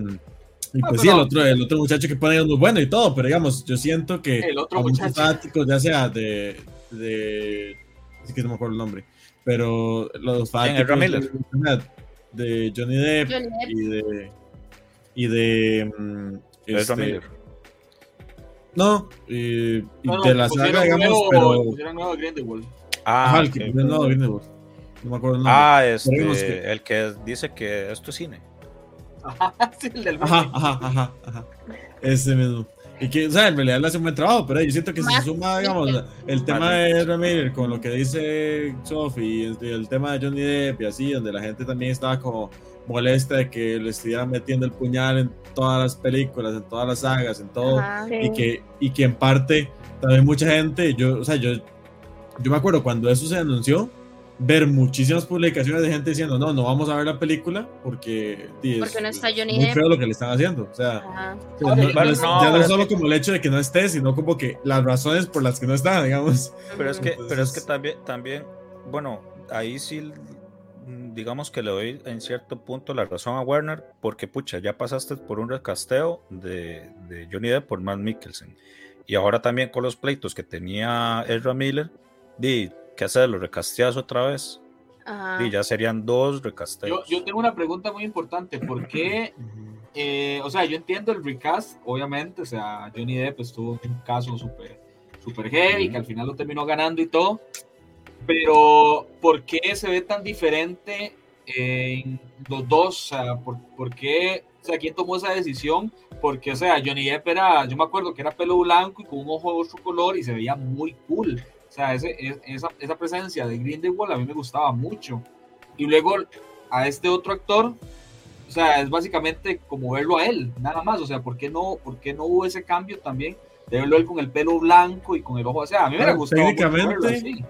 y
Ah,
pues sí, el otro, el otro muchacho que pone es muy bueno y todo, pero digamos, yo siento que
El otro
a muchos
muchacho.
fanáticos, ya sea de, de sí que no me acuerdo el nombre, pero los fanáticos de, de Johnny Depp
Johnny Depp.
y de y de mm, este, no y, y
No, no,
de la
pusieron
saga digamos
nuevo-
pero
nuevo Grindelwald.
Ah,
ajá, el que no, Grindelwald. no me acuerdo el nombre
Ah, este,
que-
el que dice que esto es cine.
Ajá, sí, el del
Ajá,
meme.
ajá, ajá, ajá. Ese mismo. Y que, o sea, en realidad le hace un buen trabajo, pero yo siento que si se suma, digamos, el tema de Ezra Miller con lo que dice Sophie y el, tema de Johnny Depp y así, donde la gente también estaba como molesta de que le estuvieran metiendo el puñal en todas las películas, en todas las sagas, en todo,
Ajá.
y que, y que en parte también mucha gente, yo, o sea, yo, yo me acuerdo cuando eso se anunció, ver muchísimas publicaciones de gente diciendo, no, no vamos a ver la película porque,
porque no está Johnny
muy feo lo que le están haciendo. O sea, no, ya no es solo como el hecho de que no esté, sino como que las razones por las que no está, digamos.
Pero es que, pero es que también, también, bueno, ahí sí digamos que le doy en cierto punto la razón a Werner, porque pucha, ya pasaste por un recasteo de, de Johnny Depp por Matt Mikkelsen. Y ahora también con los pleitos que tenía Ezra Miller, di, ¿qué hacer? ¿Lo recasteas otra vez? Y ya serían dos recasteos.
Yo, tengo una pregunta muy importante. ¿Por qué? Eh, o sea, yo entiendo el recast, obviamente. O sea, Johnny Depp estuvo en un caso súper super heavy, que al final lo terminó ganando y todo. Pero, ¿por qué se ve tan diferente en los dos? O sea, ¿por, qué? O sea, ¿quién tomó esa decisión? Porque, o sea, Johnny Depp era, yo me acuerdo que era pelo blanco y con un ojo de otro color y se veía muy cool. O sea, ese, esa, esa, presencia de Grindelwald a mí me gustaba mucho. Y luego a este otro actor, o sea, es básicamente como verlo a él, nada más. O sea, ¿por qué no, por qué no hubo ese cambio también de verlo él con el pelo blanco y con el ojo? O sea, a mí me gustó.
Técnicamente,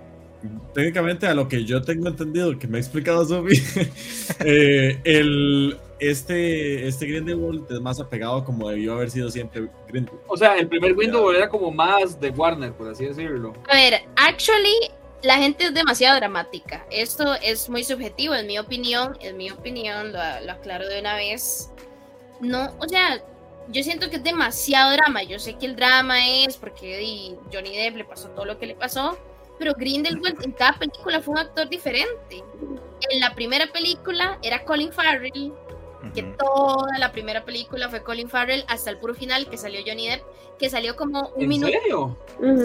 técnicamente, a lo que yo tengo entendido, que me ha explicado Sophie, eh, el, este, este Grindelwald es más apegado como debió haber sido siempre Grindelwald.
O sea, el primer Grindelwald era como más de Warner, por así decirlo.
A ver, actually, la gente es demasiado dramática. Esto es muy subjetivo, en mi opinión, en mi opinión, lo, lo aclaro de una vez. No, o sea, yo siento que es demasiado drama. Yo sé que el drama es porque Johnny Depp le pasó todo lo que le pasó, pero Grindelwald en cada película fue un actor diferente. En la primera película era Colin Farrell, que toda la primera película fue Colin Farrell hasta el puro final que salió Johnny Depp, que salió como un
¿En
minuto.
serio?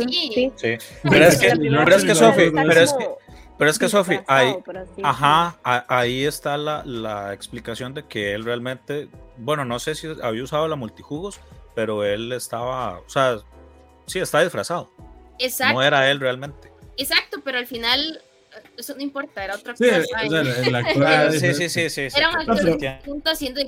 Sí.
sí. Pero, es que, pero es que Sophie, pero es que, pero es que Sophie, ahí, ajá, ahí está la, la, explicación de que él realmente, bueno, no sé si había usado la multijugos, pero él estaba, o sea, sí, está disfrazado.
Exacto.
No era él realmente.
Exacto, pero al final eso no importa, era otra cosa.
Sí, sí, sí, sí,
Era un actor haciendo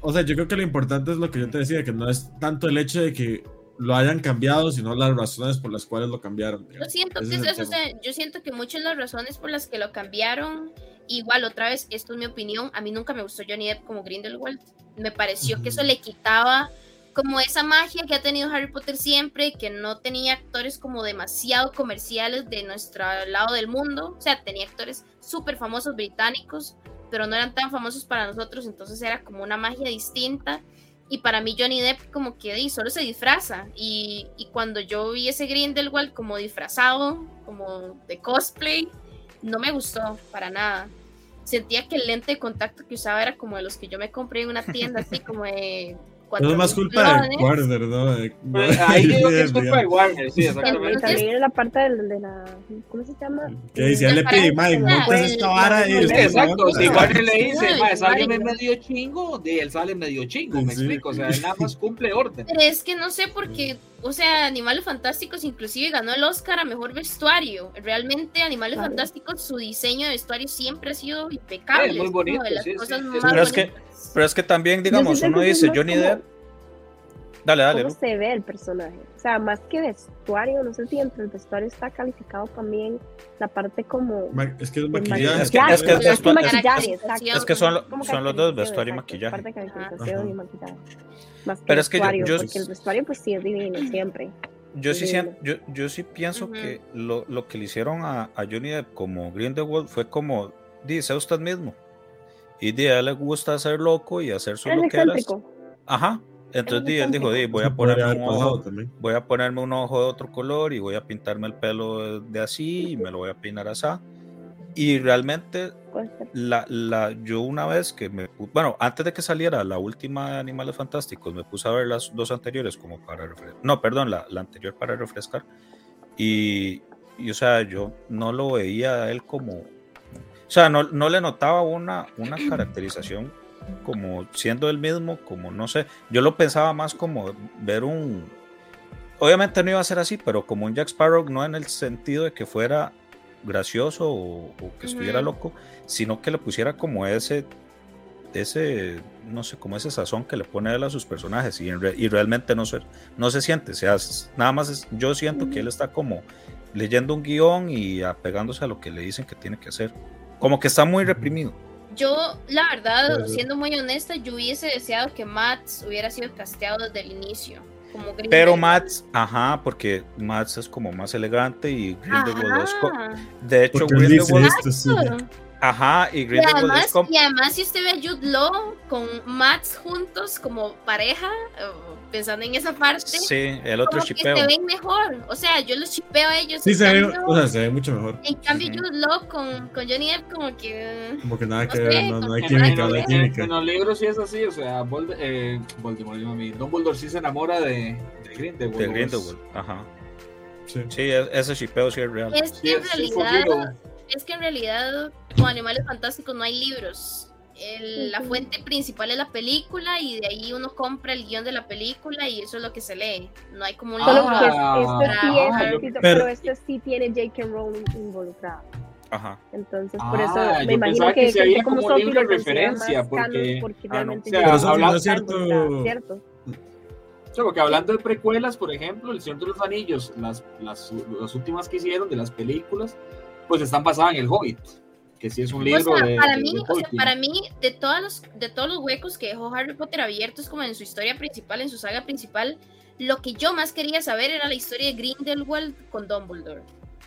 O sea, yo creo que lo importante es lo que yo te decía, que no es tanto el hecho de que lo hayan cambiado, sino las razones por las cuales lo cambiaron.
Yo siento, que eso, yo siento que muchas de las razones por las que lo cambiaron, igual otra vez, esto es mi opinión, a mí nunca me gustó Johnny Depp como Grindelwald, me pareció que eso le quitaba como esa magia que ha tenido Harry Potter siempre, que no tenía actores como demasiado comerciales de nuestro lado del mundo, o sea, tenía actores súper famosos británicos, pero no eran tan famosos para nosotros, entonces era como una magia distinta. Y para mí Johnny Depp como que solo se disfraza. Y, y cuando yo vi ese Grindelwald como disfrazado, como de cosplay, no me gustó para nada sentía que el lente de contacto que usaba era como de los que yo me compré en una tienda, así como de
no es más culpa de Warner, ¿no?
Ahí digo que es culpa de Warner, sí, exactamente.
También la parte de, la. ¿Cómo se llama?
Que decía, le pedí, Mike, montas esta vara.
Exacto, si Warner le dice, Mike, sale medio chingo, de él sale medio chingo, me explico. O sea, él nada más cumple orden.
Pero es que no sé por qué. O sea, Animales Fantásticos inclusive ganó el Oscar a Mejor Vestuario. Realmente Animales Fantásticos, su diseño de vestuario siempre ha sido impecable. Es
muy bonito,
sí, sí,
pero, es que, pero es que también, digamos, uno dice Johnny Depp Dale, dale.
¿Cómo se ve el personaje? O sea, más que vestuario, no sé si entre el vestuario está calificado también la parte como.
Es que es maquillaje.
Es que, es que, es, es, maquillaje, es que son, son los dos, vestuario y maquillaje.
Parte de calificación y maquillaje.
Más que Pero es que
vestuario,
yo,
porque el vestuario, pues sí es divino siempre.
Yo sí, yo, yo sí pienso uh -huh. que lo, lo, que le hicieron a, a Johnny Depp como Grindelwald fue como, dice usted mismo. Y de a él le gusta ser loco y hacer su loqueras. Ajá, entonces él dijo, voy a ponerme un ojo, voy a ponerme un ojo de otro color y voy a pintarme el pelo de así y me lo voy a peinar así. Y realmente la, la, yo una vez que me bueno, antes de que saliera la última de Animales Fantásticos, me puse a ver las dos anteriores como para refrescar. No, perdón, la, la anterior para refrescar. Y, y, o sea, yo no lo veía a él como, o sea, no, no le notaba una, una caracterización como siendo el mismo, como no sé, yo lo pensaba más como ver un, obviamente no iba a ser así, pero como un Jack Sparrow, no en el sentido de que fuera gracioso o, o que estuviera uh -huh. loco, sino que le pusiera como ese, ese, no sé, como ese sazón que le pone a él a sus personajes y, re, y realmente no se, no se siente, o sea, nada más es, yo siento uh -huh. que él está como leyendo un guion y apegándose a lo que le dicen que tiene que hacer. Como que está muy reprimido.
Yo, la verdad, siendo muy honesta, yo hubiese deseado que Mats hubiera sido casteado desde el inicio. Como
Pero Mats, ajá, porque Mats es como más elegante y Grindelwald es. De hecho, Grindelwald. Ajá, y Grindelwald
y además, y además, si usted ve a Jude Law con Mats juntos como pareja, pensando en esa parte.
Sí, el otro chipeo.
se ven mejor. O sea, yo los chipeo a ellos.
Sí, se, ve, o sea, se ve mucho mejor.
En cambio, yo Jude con, con Johnny Depp, como que.
Como que nada que ver, no, no, hay química, no hay química.
En los libros sí es así, o sea, Vold eh, Voldemort, a mí, Dumbledore sí se enamora de, de Grindelwald.
De Grindelwald, ajá. Sí, sí e-, ese chipeo sí es real.
Es que en realidad. Es que en realidad con Animales Fantásticos no hay libros la fuente principal es la película y de ahí uno compra el guion de la película y eso es lo que se lee. No hay como un
Solo que este sí es pero, pero este sí tiene J.K. Rowling involucrado.
Ajá.
Entonces, por eso ah, me imagino que,
que, había como, como libro de referencia, porque,
porque ah, realmente
no. o sea, hablando, cierto.
cierto.
O sea, porque hablando de precuelas, por ejemplo, El Señor de los Anillos, las, las, las últimas que hicieron de las películas, pues están basadas en El Hobbit que sí es un libro
para mí, para mí de todos los de todos los huecos que dejó Harry Potter abiertos como en su historia principal, en su saga principal, lo que yo más quería saber era la historia de Grindelwald con Dumbledore.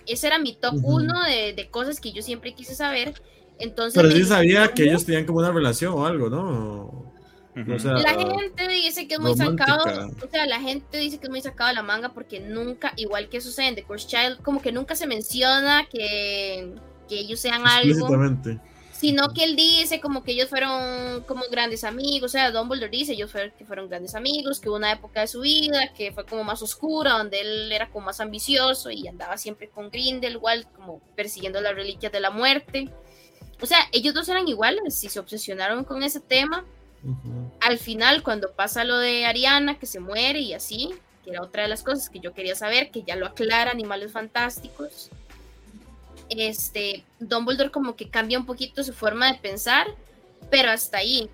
Ese era mi top uno de, de, cosas que yo siempre quise saber. Entonces,
Pero sí sabía que ellos tenían como una relación o algo, ¿no?
O sea, la gente dice que es muy sacado, o sea, la gente dice que es muy sacado de la manga porque nunca, igual que sucede en The Cursed Child, como que nunca se menciona que que ellos sean algo, sino que él dice como que ellos fueron como grandes amigos, o sea, Dumbledore dice ellos fueron, que fueron grandes amigos, que hubo una época de su vida que fue como más oscura, donde él era como más ambicioso y andaba siempre con Grindelwald, como persiguiendo las reliquias de la muerte. O sea, ellos dos eran iguales y se obsesionaron con ese tema. Al final, cuando pasa lo de Ariana, que se muere y así, que era otra de las cosas que yo quería saber, que ya lo aclara Animales Fantásticos, este, Dumbledore como que cambia un poquito su forma de pensar, pero hasta ahí.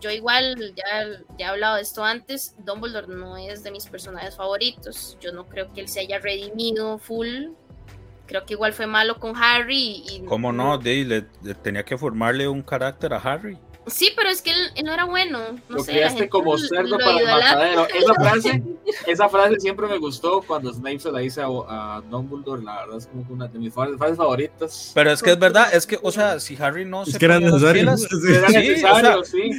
Yo igual, ya, ya he hablado de esto antes, Dumbledore no es de mis personajes favoritos. Yo no creo que él se haya redimido full. Creo que igual fue malo con Harry. Y,
¿Cómo no? le, tenía que formarle un carácter a Harry.
Sí, pero es que él, no era bueno. No
lo sé, como cerdo para el matadero. Esa frase, esa frase siempre me gustó cuando Snape se la dice a, Dumbledore. La verdad es como una de mis frases favoritas.
Pero es que es verdad, es que, o sea, si Harry no
se ponía las pilas,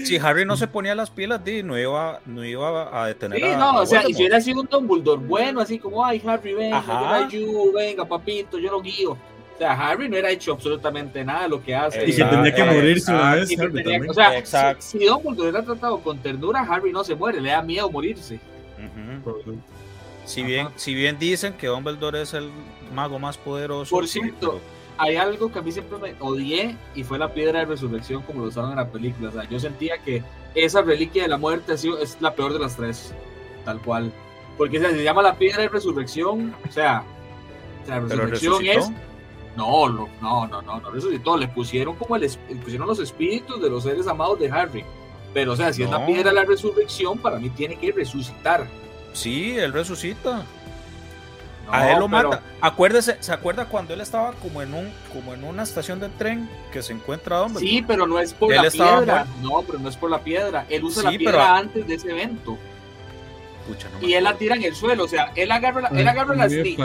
si Harry no se ponía las pilas, no iba, no iba a detener
sí, no, o sea, y si hubiera sido un Dumbledore bueno, así como, ay, Harry, venga, venga, papito, yo lo guío o sea, Harry no era hecho absolutamente nada de lo que hace.
Y que tenía que morirse una vez.
o sea, si, si Dumbledore hubiera tratado con ternura, Harry no se muere, le da miedo morirse.
Si bien, si bien dicen que Dumbledore es el mago más poderoso.
Por cierto, hay algo que a mí siempre me odié y fue la piedra de resurrección como lo usaron en la película. O sea, yo sentía que esa reliquia de la muerte ha sido, es la peor de las tres, tal cual. Porque se llama la piedra de resurrección, o sea, la resurrección es no, no, no, no, no, no resucitó. Le pusieron como el, pusieron los espíritus de los seres amados de Harry. Pero, o sea, si es la piedra de la resurrección, para mí tiene que resucitar.
Sí, él resucita. a él lo mata. Acuérdese, ¿se acuerda cuando él estaba como en un, como en una estación de tren que se encuentra hombre?
Sí, pero no es por la piedra. No, pero no es por la piedra. Él usa la piedra antes de ese evento y él la tira en el suelo, o sea, él agarra, la, él agarra la snitch.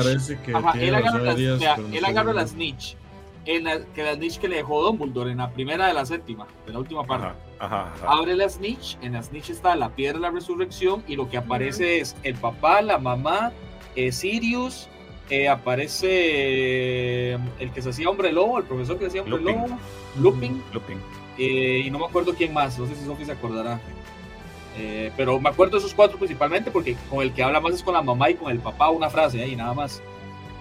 Ajá, él agarra la, o sea, él agarra la snitch. En la, que la snitch que le dejó Dumbledore en la primera de la séptima, de la última parte.
Ajá,
Abre la snitch, en la snitch está la piedra de la resurrección y lo que aparece es el papá, la mamá, eh, Sirius, eh, aparece eh, el que se hacía hombre lobo, el profesor que se hacía hombre lobo, Lupin,
Lupin.
Eh, y no me acuerdo quién más, no sé si Sophie se acordará. Eh, pero me acuerdo de esos cuatro principalmente porque con el que habla más es con la mamá y con el papá, una frase ahí, nada más.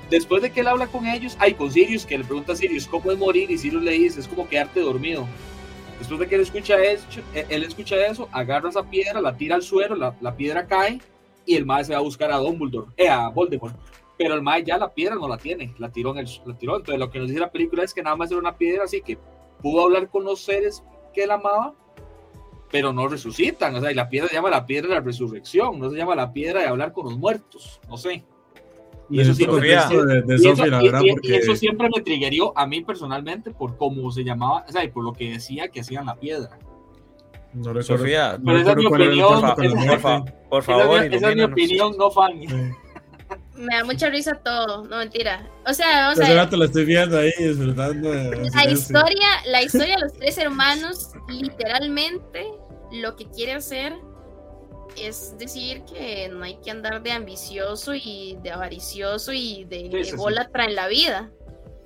Después de que él habla con ellos, hay con Sirius, que le pregunta a Sirius cómo es morir, y Sirius le dice, es como quedarte dormido. Después de que él escucha eso, eh, él escucha eso agarra esa piedra, la tira al suelo, la, piedra cae, y el mae se va a buscar a Dumbledore, eh, a Voldemort. Pero el mae ya la piedra no la tiene, la tiró, en el, la tiró. Entonces lo que nos dice la película es que nada más era una piedra, así que pudo hablar con los seres que él amaba, pero no resucitan. O sea, y la piedra se llama la piedra de la resurrección, no se llama la piedra de hablar con los muertos, no sé. Y eso, siempre, me triggerió a mí personalmente por cómo se llamaba, o sea, y por lo que decía que hacían la piedra.
no recuerdo,
Sofía,
no
Pero esa es mi opinión,
por, favor,
esa es mi opinión, no fan.
Sí.
Me da mucha risa todo, no mentira. O sea, vamos a
Hace
ver.
rato la estoy viendo ahí, disfrutando.
La historia, la historia de los tres hermanos, literalmente, lo que quiere hacer es decir que no hay que andar de ambicioso y de avaricioso y de
Sí, sí,
en la vida.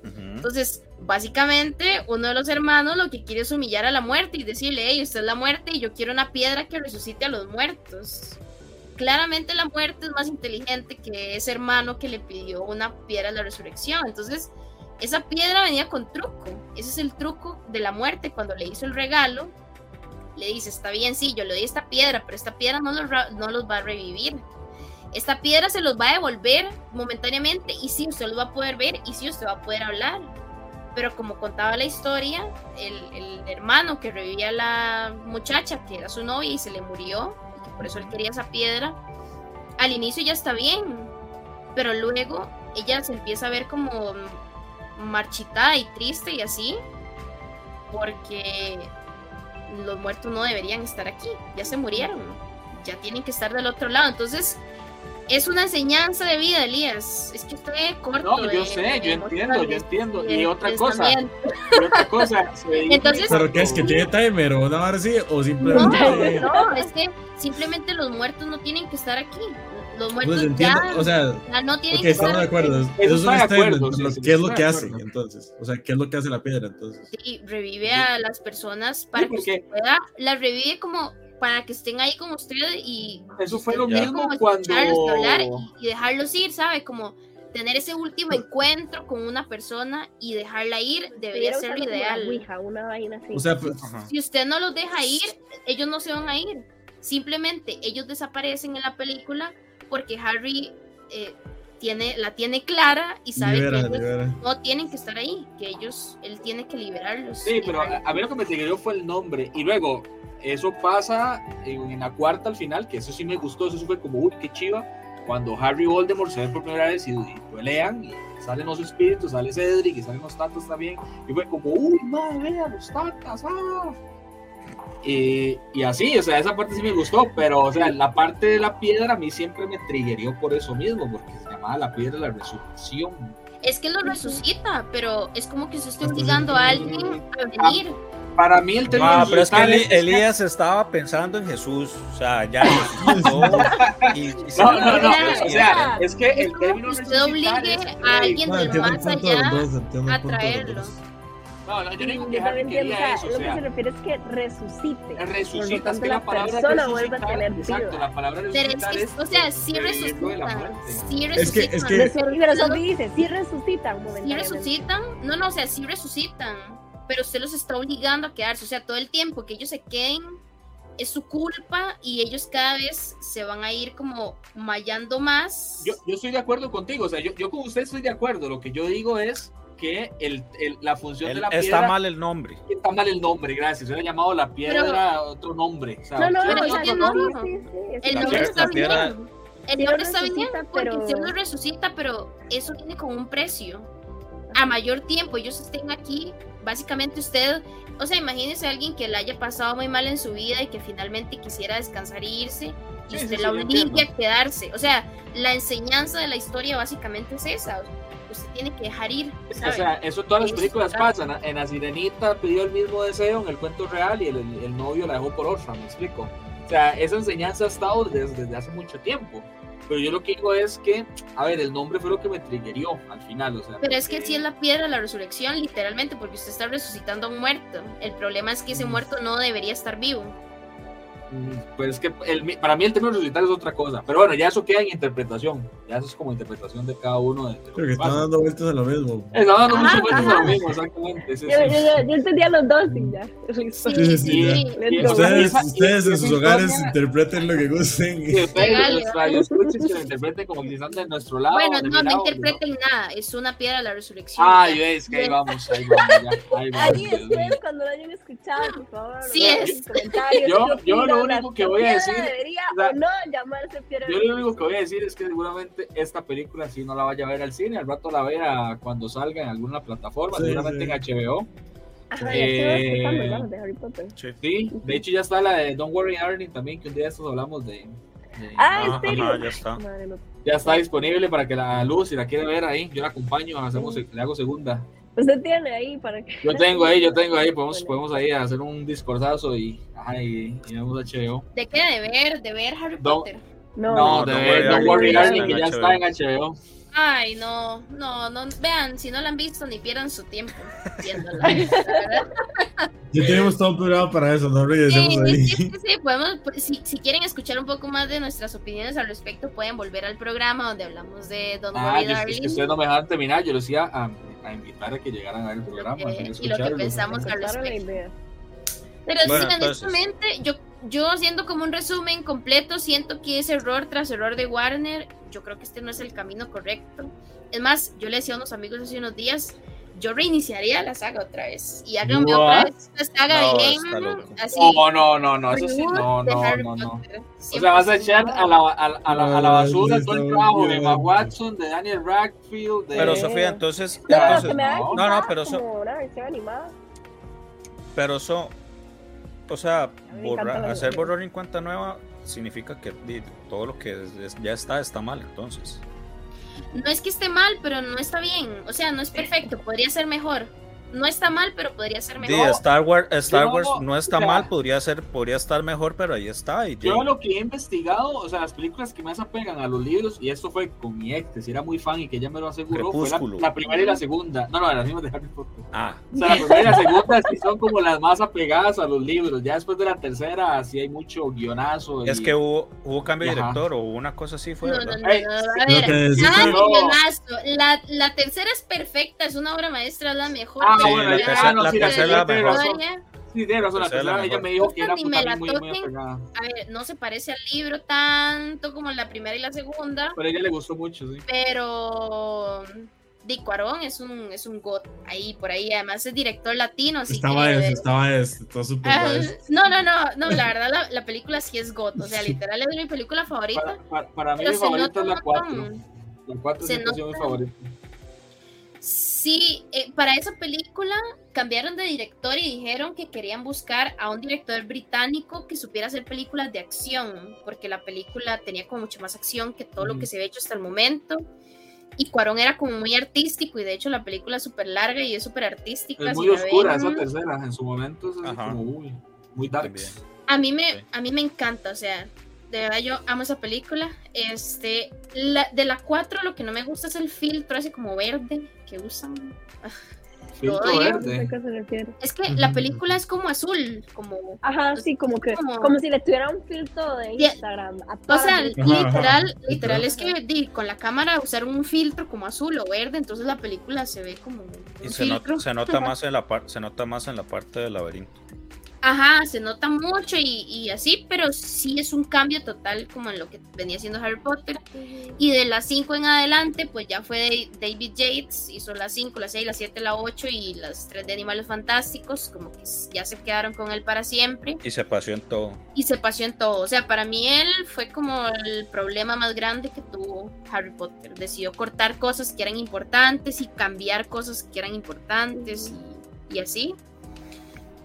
Entonces, básicamente, uno de los hermanos lo que quiere es humillar a la muerte y decirle, hey, usted es la muerte y yo quiero una piedra que resucite a los muertos. Claramente la muerte es más inteligente que ese hermano que le pidió una piedra a la resurrección. Entonces, esa piedra venía con truco. Ese es el truco de la muerte. Cuando le hizo el regalo, le dice, está bien, sí, yo le doy esta piedra, pero esta piedra no los, no los va a revivir. Esta piedra se los va a devolver momentáneamente y sí, usted los va a poder ver y sí, usted va a poder hablar. Pero como contaba la historia, el, el hermano que revivía a la muchacha, que era su novia y se le murió, por eso él quería esa piedra, al inicio ya está bien, pero luego ella se empieza a ver como marchitada y triste y así, porque los muertos no deberían estar aquí, ya se murieron, ya tienen que estar del otro lado. Entonces, es una enseñanza de vida, Elías. Es que estoy corto.
No, yo
de-
sé,
de
yo entiendo, yo entiendo.
de
Y otra cosa, y otra cosa.
Entonces-
¿Pero qué es? ¿Que tiene timer o una vara así? ¿O simplemente.?
No, no, es que simplemente los muertos no tienen que estar aquí. Los muertos
Pues entiendo,
ya,
o sea,
ya no tienen
ok,
que
estamos
estar
de acuerdo.
Eso
Eso es un
de acuerdo, sí, sí,
¿Qué es lo que
de
hace
acuerdo.
entonces? O sea, ¿qué es lo que hace la piedra entonces?
y revive a las personas para que
porque-
usted pueda, las revive como para que estén ahí con usted y
Eso fue lo mismo
como
cuando.
escucharlos hablar y, y dejarlos ir, ¿sabe? Como tener ese último encuentro con una persona y dejarla ir debería ser lo ideal.
ouija, una vaina así.
O sea, pues.
Si usted no los deja ir, ellos no se van a ir. Simplemente ellos desaparecen en la película porque Harry eh, tiene, la tiene clara y sabe
libera,
que ellos no tienen que estar ahí, que ellos, él tiene que liberarlos.
Sí, pero a, a mí lo que me triggeró fue el nombre. Y luego, eso pasa en, en la cuarta al final, que eso sí me gustó. Eso fue como, uy, qué chiva. Cuando Harry Voldemort se ven por primera vez y, y pelean, y salen los espíritus, sale Cedric y salen los tatas también. Y fue como, uy, madre los tatas, ah. Y, y así, o sea, esa parte sí me gustó, pero, o sea, la parte de la piedra a mí siempre me triggerió por eso mismo, porque se llamaba la piedra de la resurrección.
Es que lo resucita, pero es como que se
Entonces,
obligando a alguien a venir.
Para mí el término
Ah, pero es que Eli- Elías estaba pensando en Jesús, o sea, ya resucitó y, y se-
No, no, no, o sea, es que
Es
el
como que
término
usted obligue
es-
a alguien
No,
del más allá a traerlo.
No, no, yo no digo que Harry
entiendo, o
quería
sea,
eso, o
lo que se
sea,
refiere es que resucite.
Es que
la
la palabra
persona vuelve a
resucitar,
tener
exacto,
vida.
la palabra
Pero es
resucitar
que,
es
o sea, sí resucitan. Sí
Es que-
resucitan.
es que-
Pero, pero Sophie dice, sí resucitan
Sí
momentáneamente.
resucitan. No, no, o sea, sí resucitan. Pero usted los está obligando a quedarse. O sea, todo el tiempo que ellos se queden es su culpa y ellos cada vez se van a ir como mallando más.
Yo, yo estoy de acuerdo contigo, o sea, yo, yo con usted estoy de acuerdo, lo que yo digo es que el, el- la función
él-
de la
está
piedra
mal el nombre.
está mal el nombre, gracias, hubiera llamado la piedra otro nombre, o sea,
No, no,
Pero
no, o sea, sí,
no.
sí, sí, sí,
el
La
nombre
piedra-
está
la
bien. El nombre está bien porque
pero-
sí lo resucita, pero eso viene con un precio. A mayor tiempo ellos estén aquí, básicamente usted, o sea, imagínese a alguien que le haya pasado muy mal en su vida y que finalmente quisiera descansar e irse y usted
sí, sí,
la obligue a quedarse. O sea, la enseñanza de la historia básicamente es esa. Usted tiene que dejar ir.
O
¿sabe?
sea, eso todas las películas pasan. En La Sirenita pidió el mismo deseo en el cuento real y el, el novio la dejó por otra, me explico. O sea, esa enseñanza ha estado desde, desde hace mucho tiempo. Pero yo lo que digo es que, a ver, el nombre fue lo que me triggerió al final. O sea,
Pero es que sí es la piedra de la resurrección, literalmente, porque usted está resucitando a un muerto. El problema es que ese muerto no debería estar vivo.
Mm, Pues es que el- para mí el término resucitar es otra cosa. Pero bueno, ya eso queda en interpretación. Ya eso es como interpretación de cada uno. De, de
que están dando vueltas a lo mismo.
Está dando
Ajá,
muchas vueltas a lo mismo, exactamente. sí,
Yo,
sí.
yo, yo, yo entendía los dos y ya.
Sí, sí, sí, ya.
Y-.
Ustedes, ustedes
y
en sus hogares
historia-
interpreten lo que gusten.
que ustedes, radioescuchas, que lo interpreten como que están de nuestro lado.
bueno, no, no interpreten nada, es una piedra de la resurrección.
Ah, yo es que ahí vamos, ahí vamos, ya. Ahí vamos,
Ahí ustedes cuando lo hayan escuchado, por favor.
Sí es.
Yo,
opinan.
Lo único que voy a decir.
Debería
o sea,
o no llamarse Piedra
Yo lo único que voy a decir es que seguramente esta película sí no la vaya a ver al cine, al rato la vea cuando salga en alguna plataforma,
Sí,
seguramente
sí.
en HBO.
Ajá,
Eh,
ya buscando, ¿verdad? de Harry Potter.
Sí, de hecho ya está la de Don't Worry Darling también, que un día de estos hablamos de... de-
Ah,
Ajá,
¿en serio?
ajá, ya está.
Madre, no.
ya está disponible para que la luz, si la quiere ver ahí, yo la acompaño, hacemos, le hago segunda.
Usted tiene ahí para que.
Yo tengo ahí, yo tengo ahí, podemos,
Bueno.
podemos ahí hacer un discordazo y, ajá, y, y vemos HBO.
¿De qué? De ver, de ver Harry
No.
Potter.
No,
No,
no,
de
Don't
ver Don't Worry
ya
Darling,
está
que
en
ya está en HBO.
Ay, no, no, no, vean, si no la han visto ni pierdan su tiempo viéndola.
Ya tenemos todo programa para eso, no
Sí,
regresemos
sí,
ahí.
sí, sí, podemos, pues, si, si quieren escuchar un poco más de nuestras opiniones al respecto, pueden volver al programa donde hablamos de Don't
Ah,
Worry
yo- es
Darling
que ustedes no me dejaban terminar, yo les iba a, a invitar a que llegaran a ver el programa.
que- y lo que pensamos al respecto.
idea.
Pero
Bueno,
sí, honestamente, yo, yo haciendo como un resumen completo, siento que es error tras error de Warner. Yo creo que este no es el camino correcto. Es más, yo le decía a unos amigos hace unos días, yo reiniciaría la saga otra vez. Y háganme otra vez una saga
No, loco.
así.
No, no, no, no, eso sí, no,
de
no, no, no. O sea, vas a echar a la, a, la- a la, a la basura todo el trabajo de. Emma Watson, de Daniel Radcliffe, de...
Pero Sofía, entonces,
No, no,
entonces
no,
no, no,
quizás
pero eso, pero eso, o sea,
la
hacer borrón en cuenta nueva significa que todo lo que ya está está mal, entonces.
No es que esté mal, pero no está bien. O sea, no es perfecto, podría ser mejor. No está mal, pero podría ser mejor.
Star Wars, Star Wars no está
o sea,
mal, podría ser, podría estar mejor, pero ahí está. Y,
Yo lo que he investigado, o sea, las películas que más apegan a los libros, y esto fue con mi ex, que sí era muy fan y que ella me lo aseguró, fue la, primera y la segunda. No, no, las mismas de Harry Potter.
ah,
O sea, la primera y la segunda sí son como las más apegadas a los libros. Ya después de la tercera sí hay mucho guionazo.
es que hubo, hubo cambio de
Ajá.
director o una cosa así fue,
No,
¿verdad?
no, no, a ver, nada de guionazo. La, la tercera es perfecta, es una obra maestra, es la mejor.
Ah,
Sí,
bueno,
la
ya,
tercera-
no,
la
sí,
tercera es la
tiene
mejor.
razón. Sí, tiene razón, la
Tercera es la
tercera ella
mejor.
me dijo que era
Ni
pues,
me la
también muy, muy
toquen.
apegada.
A ver, no se parece al libro tanto como la primera y la segunda,
Pero a ella le gustó mucho, sí.
pero Dick Cuarón es un, es un god ahí, por ahí. Además es director latino, así
Estaba
que...
eso, estaba está súper
Ah, no, no, no, no, la verdad la, la película sí es god, o sea, literal es mi película favorita.
Para, para, para mí mi
se
favorita
nota
es la 4.
montón.
La 4
se
siempre ha sido mi favorita.
Sí, eh, para esa película cambiaron de director y dijeron que querían buscar a un director británico que supiera hacer películas de acción, porque la película tenía como mucha más acción que todo lo que se había hecho hasta el momento. Y Cuarón era como muy artístico y de hecho la película es súper larga y es súper artística.
Es muy oscura
ven.
esa tercera. En su momento es como uy, muy dark.
A mí me,
Sí.
a mí me encanta, o sea, de verdad yo amo esa película. Este, la, de la 4 lo que no me gusta es el filtro ese como verde que usan.
Filtro
Odio.
No sé a
verde.
qué se refiere.
Es que la
Ujú.
película es como azul, como
Ajá, sí, como que,
Como-
como si le tuviera un filtro de. Instagram.
O sea, literal,
ajá.
literal es que di, con la cámara usar un filtro como azul o verde, entonces la película se ve como
Y se, not-
filtro.
se nota más en la par- se nota más en la parte del laberinto.
Ajá, se nota mucho y, y así, pero sí es un cambio total como en lo que venía siendo Harry Potter. Y de las 5 en adelante, pues ya fue David Yates, hizo las 5, las 6, las 7, la 8 y las 3 de Animales Fantásticos, como que ya se quedaron con él para siempre.
Y se pasó en todo.
y se pasó en todo. O sea, para mí él fue como el problema más grande que tuvo Harry Potter. Decidió cortar cosas que eran importantes y cambiar cosas que eran importantes y, y así.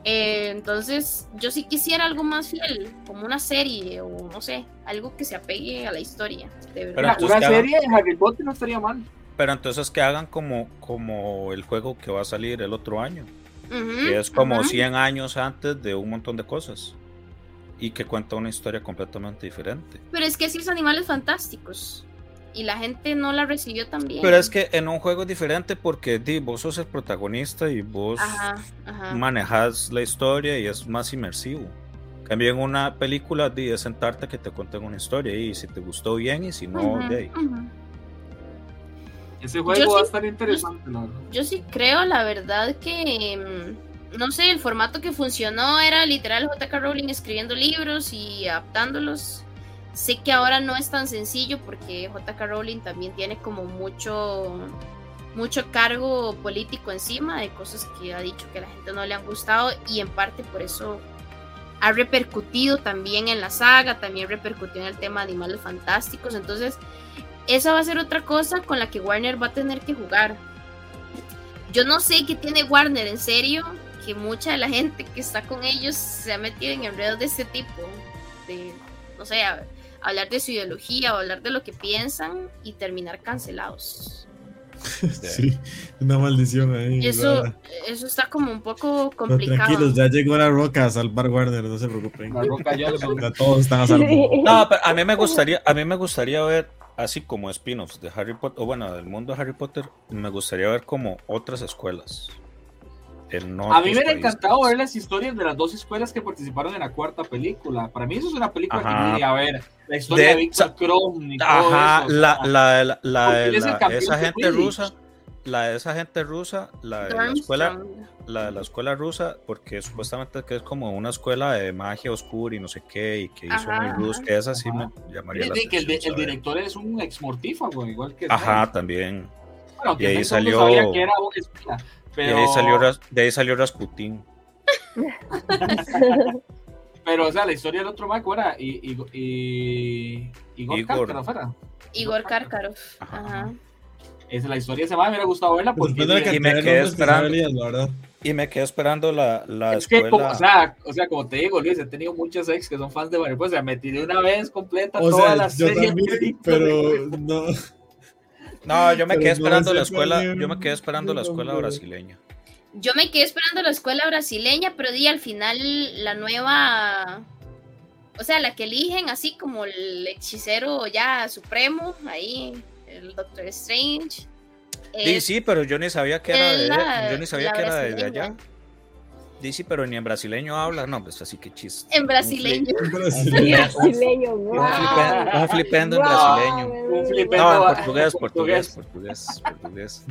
Eh, entonces, yo sí quisiera algo más fiel, como una serie o no sé, algo que se apegue a la historia. De verdad.
Pero
Una,
entonces,
una
¿qué
serie de Harry Potter no estaría mal.
Pero entonces que hagan como, como el juego que va a salir el otro año.
Ujú,
que es como
ajá.
100 años antes de un montón de cosas. Y que cuenta una historia completamente diferente.
Pero es que así es Animales Fantásticos. Y la gente no la recibió tan bien.
Pero es que en un juego es diferente porque di, vos sos el protagonista y vos
Ajá, ajá.
manejas la historia y es más inmersivo. Cambio en una película di, es sentarte que te cuenten una historia y si te gustó bien y si no,
Ujú,
de ahí.
ujú.
Ese juego
Yo
va a estar interesante, la verdad.
Yo sí creo, la verdad, que mm, no sé, el formato que funcionó era literal JK Rowling escribiendo libros y adaptándolos. Sé que ahora no es tan sencillo porque JK Rowling también tiene como mucho mucho cargo político encima de cosas que ha dicho que a la gente no le han gustado y en parte por eso ha repercutido también en la saga, también repercutió en el tema de animales fantásticos. Entonces, esa va a ser otra cosa con la que Warner va a tener que jugar. Yo no sé qué tiene Warner, en serio, que mucha de la gente que está con ellos se ha metido en enredos de este tipo, de, no sé, hablar de su ideología o hablar de lo que piensan y terminar cancelados.
Sí, una maldición ahí.
Eso, eso está como un poco complicado.
tranquilos, ya llegó la roca a salvar Warner, no se preocupen. La roca ya todos están a salvo.
No, pero a mí me gustaría, a mí me gustaría ver así como spin-offs de Harry Potter, o bueno, del mundo de Harry Potter, me gustaría ver como otras escuelas.
A mí me hubiera encantado ver las historias de las dos escuelas que participaron en la cuarta película. Para mí eso es una película que quería ver. La historia de, Victor Krum y
Ajá, la, la, la, esa gente rusa la de esa gente rusa, la de la escuela, la de la escuela rusa, porque supuestamente que es como una escuela de magia oscura y no sé qué, y que hizo muy luz, que esa sí me llamaría la atención.
Que el, director es un ex mortífago, igual que.
Ajá, también. y ahí salió. Y ahí salió, de ahí salió Rasputin.
pero, o sea, la historia del otro Mac era y, y, y, Igor, Igor. Karkarov,
Igor. Ajá.
Es la historia se me hubiera gustado verla
pues porque y me quedé esperando y me quedé esperando la, la
es escuela. Que como, o, sea, o sea, como te digo, Luis, he tenido muchos ex que son fans de Mario, pues o sea, me tiré una vez completa o toda sea, la yo serie.
También, pero no.
No, yo me quedé esperando la escuela, yo me quedé esperando la escuela brasileña.
Yo me quedé esperando la escuela brasileña, pero di al final la nueva o sea, la que eligen así como el hechicero ya supremo ahí el Doctor Strange.
Sí, sí, pero yo ni sabía que era de, yo ni sabía que era de, allá. Dice, pero ni en brasileño habla, no, pues así que chiste.
En brasileño.
En brasileño,
Un flipendo en brasileño. Un flipendo. No, en portugués, portugués, portugués, portugués.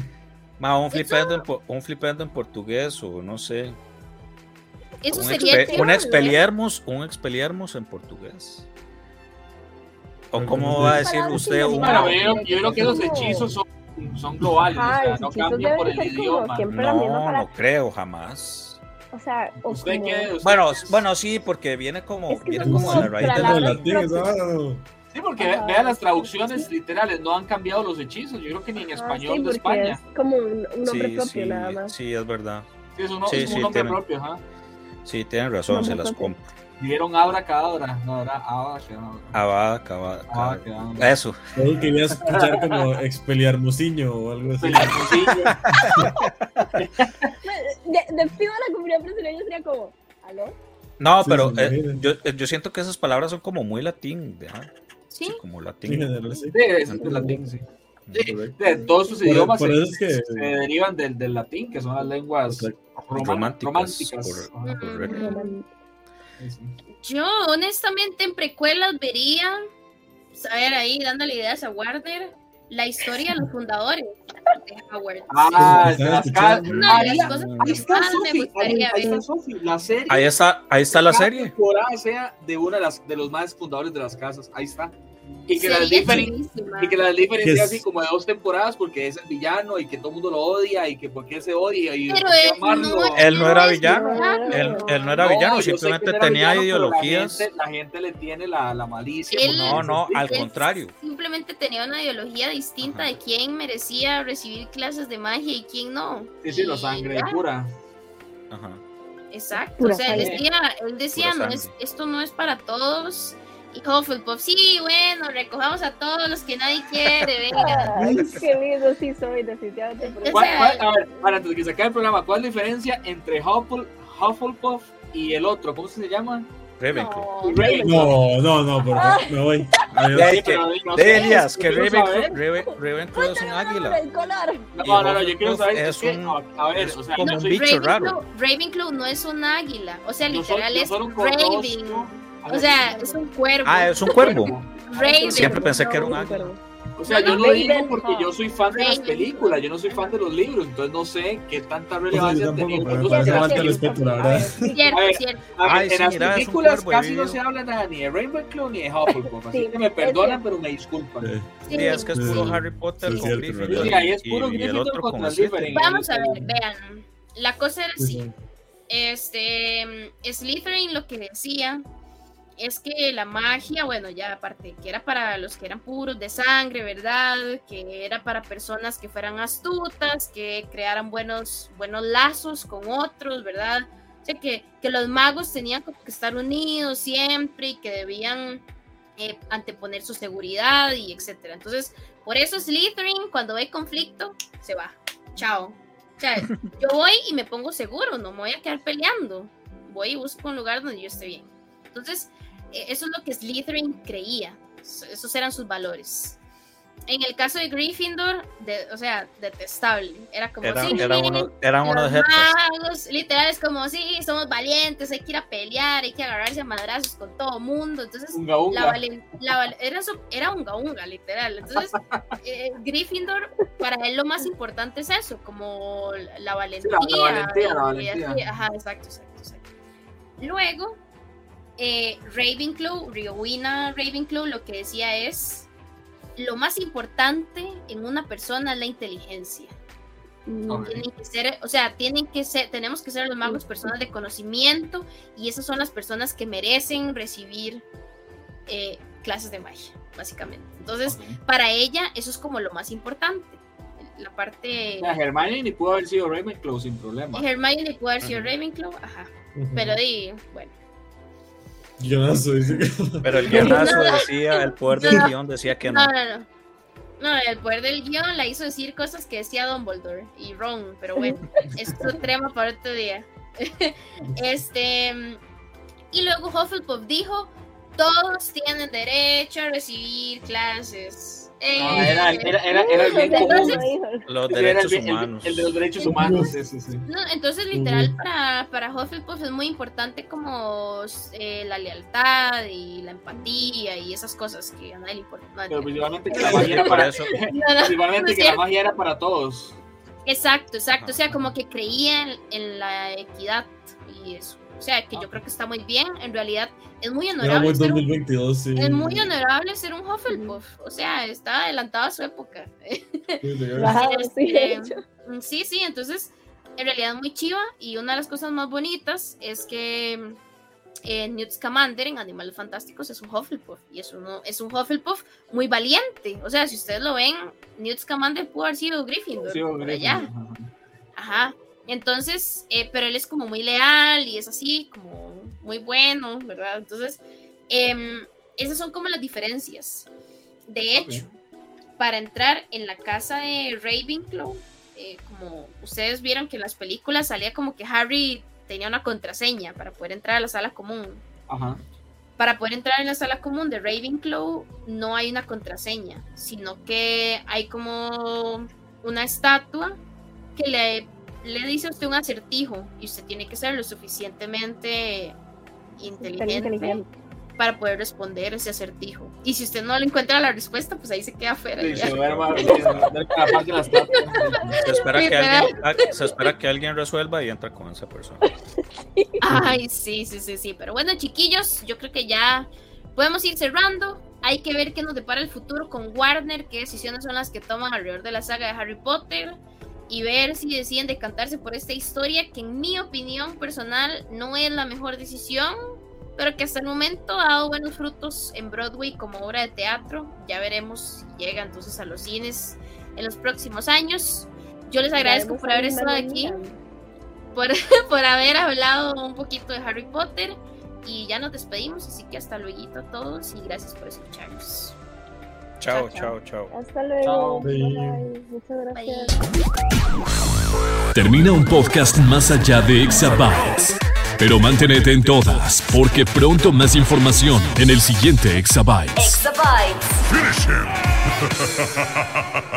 Ma, un flipendo, en, un flipendo en portugués o no sé.
Eso
un
sería
expe, un expeliermos, un expeliermos en portugués. ¿O cómo va a decir usted
un... yo, creo que los hechizos son, son globales, o sea, no cambian por el idioma.
No, no creo, jamás.
O sea, o
¿Usted
como...
qué,
bueno, bueno, sí, porque viene como, es que viene como de la raíz de
latín.
Sí, porque vean las traducciones literales, no han cambiado los hechizos. Yo creo que ni en español ah, sí, de España.
Es como un, un nombre
sí,
propio,
sí,
nada más.
Sí, es verdad.
Sí, es un, es un nombre tienen, propio, ¿ah?
Sí, tienen razón, se las compro.
Vieron Abra Cadabra, no era Abra
Cadabra. Abra Eso.
Yo quería escuchar como Expeliarmusiño o algo así.
de, de fijo la comunidad brasileña sería como, ¿aló?
No, sí, pero eh, yo, yo siento que esas palabras son como muy latín, ¿verdad?
Sí.
sí como latín.
Sí, es, es latín, sí. De, de, todos sus idiomas por, por se, que... se, derivan del, del, latín, que son las lenguas románticas. románticas.
Correcto.
Yo, honestamente, en precuelas vería, a ver, ahí dándole ideas a Warner, la historia de los fundadores de Howard.
Ah, sí. las
cosas ahí está, Sophie, ahí,
está Sophie, la serie.
Ahí está, ahí está la serie.
temporada sea de una de, las, de los más fundadores de las casas, ahí está. Y que, las y que las diferencia así como de dos temporadas porque es el villano y que todo el mundo lo odia y que por qué se odia y
Pero él no,
él no era villano, él, él no era villano, simplemente tenía villano, ideologías.
La gente, la gente, le tiene la, la malicia.
Él, no, no, al contrario.
Simplemente tenía una ideología distinta Ajá. de quién merecía recibir clases de magia y quién no.
Sí, sí, la sangre pura.
Ajá.
Exacto, Pura o sea, él decía, él decía no es, esto no es para todos y Hufflepuff, sí, bueno, recojamos a todos los que nadie quiere, venga.
Ay, qué lindo, sí soy, definitivamente.
¿Cuál, cuál, a ver, para antes de que se acabe el programa, ¿cuál es la diferencia entre Hufflepuff y el otro? ¿Cómo se llama?
Ravenclaw.
No, no, no, por favor, me voy.
De, que, de Elias, que Ravenclaw, Ravenclaw es un águila.
No, no, no, yo quiero saber.
Es, un,
a ver, o sea,
como
no,
un bicho
Ravenclaw,
raro.
Ravenclaw no es un águila, o sea, literal es Raven. O sea, es un cuervo.
Ah, es un cuervo.
Raven.
Siempre pensé que era un águila.
O sea, yo lo digo porque yo soy fan de las películas, yo no soy fan de los libros, entonces no sé qué tanta relevancia
pues
tenido.
Me parece falta respeto, la verdad.
Cierto, cierto.
En las películas casi no se habla nada ni de Ravenclaw ni de Hufflepuff, así que me perdonan, pero me disculpan.
Sí, es que es puro Harry Potter
Sí,
con Gryffindor
Sí, ahí es puro Gryffindor contra
con
Slytherin.
Vamos a ver, vean. La cosa era así. este, Slytherin lo que decía es que la magia, bueno, ya aparte, que era para los que eran puros de sangre, ¿verdad? Que era para personas que fueran astutas, que crearan buenos, buenos lazos con otros, ¿verdad? O sea, que, que los magos tenían que estar unidos siempre y que debían eh, anteponer su seguridad y etcétera. Entonces, por eso Slytherin, cuando ve conflicto, se va. Chao. O sea, yo voy y me pongo seguro, no me voy a quedar peleando. Voy y busco un lugar donde yo esté bien. Entonces, eso es lo que Slytherin creía. Esos eran sus valores. En el caso de Gryffindor, de, o sea, detestable. Era como
Era-
sí,
era uno- eran unos
magos, literal, es como sí, somos valientes, hay que ir a pelear, hay que agarrarse a madrazos con todo mundo. Entonces,
Unga, unga.
la valen- la era, era unga unga, literal. Entonces, eh, Gryffindor, para él lo más importante es eso, como la valentía.
la valentía, la valentía.
así, ajá, exacto, exacto, exacto. Luego, eh, Ravenclaw, Rowena Ravenclaw, lo que decía es, lo más importante en una persona es la inteligencia.
Mm,
Ok.
Tienen que ser, o sea, tienen que ser, tenemos que ser los magos personas de conocimiento y esas son las personas que merecen recibir eh, clases de magia, básicamente. Entonces, para ella eso es como lo más importante. La parte
O sea, Hermione pudo haber sido Ravenclaw sin problema.
Hermione puede haber sido
Ajá.
Ravenclaw, ajá, pero di, bueno.
Guionazo, dice que.
Pero el guionazo
No.
decía, el poder del
No.
guion decía que no.
No, no, no. No, el poder del guion la hizo decir cosas que decía Dumbledore y Ron, pero bueno, es otro tema para otro día. este, y luego Hufflepuff dijo, todos tienen derecho a recibir clases.
No,
Eh,
era, era, era, era el bien
Entonces-
común.
Los derechos
el, el-
humanos.
el de los derechos humanos, sí, sí, sí.
No, entonces literal para, para Hufflepuff es muy importante como eh, la lealtad y la empatía y esas cosas que a nadie le importan.
Pero principalmente que la magia era para,
eso,
No, no,
principalmente que la magia era para todos.
Exacto, exacto. O sea, como que creía en, en la equidad y eso. O sea, que yo creo que está muy bien. En realidad, es muy honorable.
muy
Ser un,
2022, sí.
es muy honorable ser un Hufflepuff. O sea, está adelantado a su época.
Sí,
Este. Mm, Sí, sí, entonces en realidad es muy chiva y una de las cosas más bonitas es que eh, Newt Scamander en Animales Fantásticos es un Hufflepuff y es, uno, es un Hufflepuff muy valiente. O sea, si ustedes lo ven, Newt Scamander pudo haber sido Gryffindor.
Sí,
por allá.
Gryffindor, ajá.
Ajá. Entonces, eh, pero él es como muy leal y es así, como muy bueno, ¿verdad? Entonces, em, esas son como las diferencias. De hecho, para entrar en la casa de Ravenclaw, eh, como ustedes vieron que en las películas salía como que Harry tenía una contraseña para poder entrar a la sala común.
Ajá.
Para poder entrar en la sala común de Ravenclaw no hay una contraseña, sino que hay como una estatua que le, le dice a usted un acertijo y usted tiene que ser lo suficientemente inteligente,
inteligente.
para poder responder ese acertijo. Y si usted no le encuentra la respuesta, pues ahí se queda.
Sí,
ya.
se
espera, que alguien, ah, se espera que alguien resuelva y entra con esa persona.
Ay, sí, sí, sí, sí. Pero bueno, chiquillos, yo creo que ya podemos ir cerrando. Hay que ver qué nos depara el futuro con Warner, qué decisiones son las que toman alrededor de la saga de Harry Potter y ver si deciden decantarse por esta historia que en mi opinión personal no es la mejor decisión, pero que hasta el momento ha dado buenos frutos en Broadway como obra de teatro. Ya veremos si llega entonces a los cines en los próximos años. Yo les agradezco por haber estado aquí por, por haber hablado un poquito de Harry Potter. Y ya nos despedimos, así que hasta luego a todos y gracias por escucharnos. Chao,
Chao, chao.
Hasta luego.
Chao.
Bye,
Bye.
bye. Muchas
Bye.
gracias.
Termina un podcast más allá de Exabytes. Pero manténete en todas, porque pronto más información en el siguiente Exabytes.
Exabytes.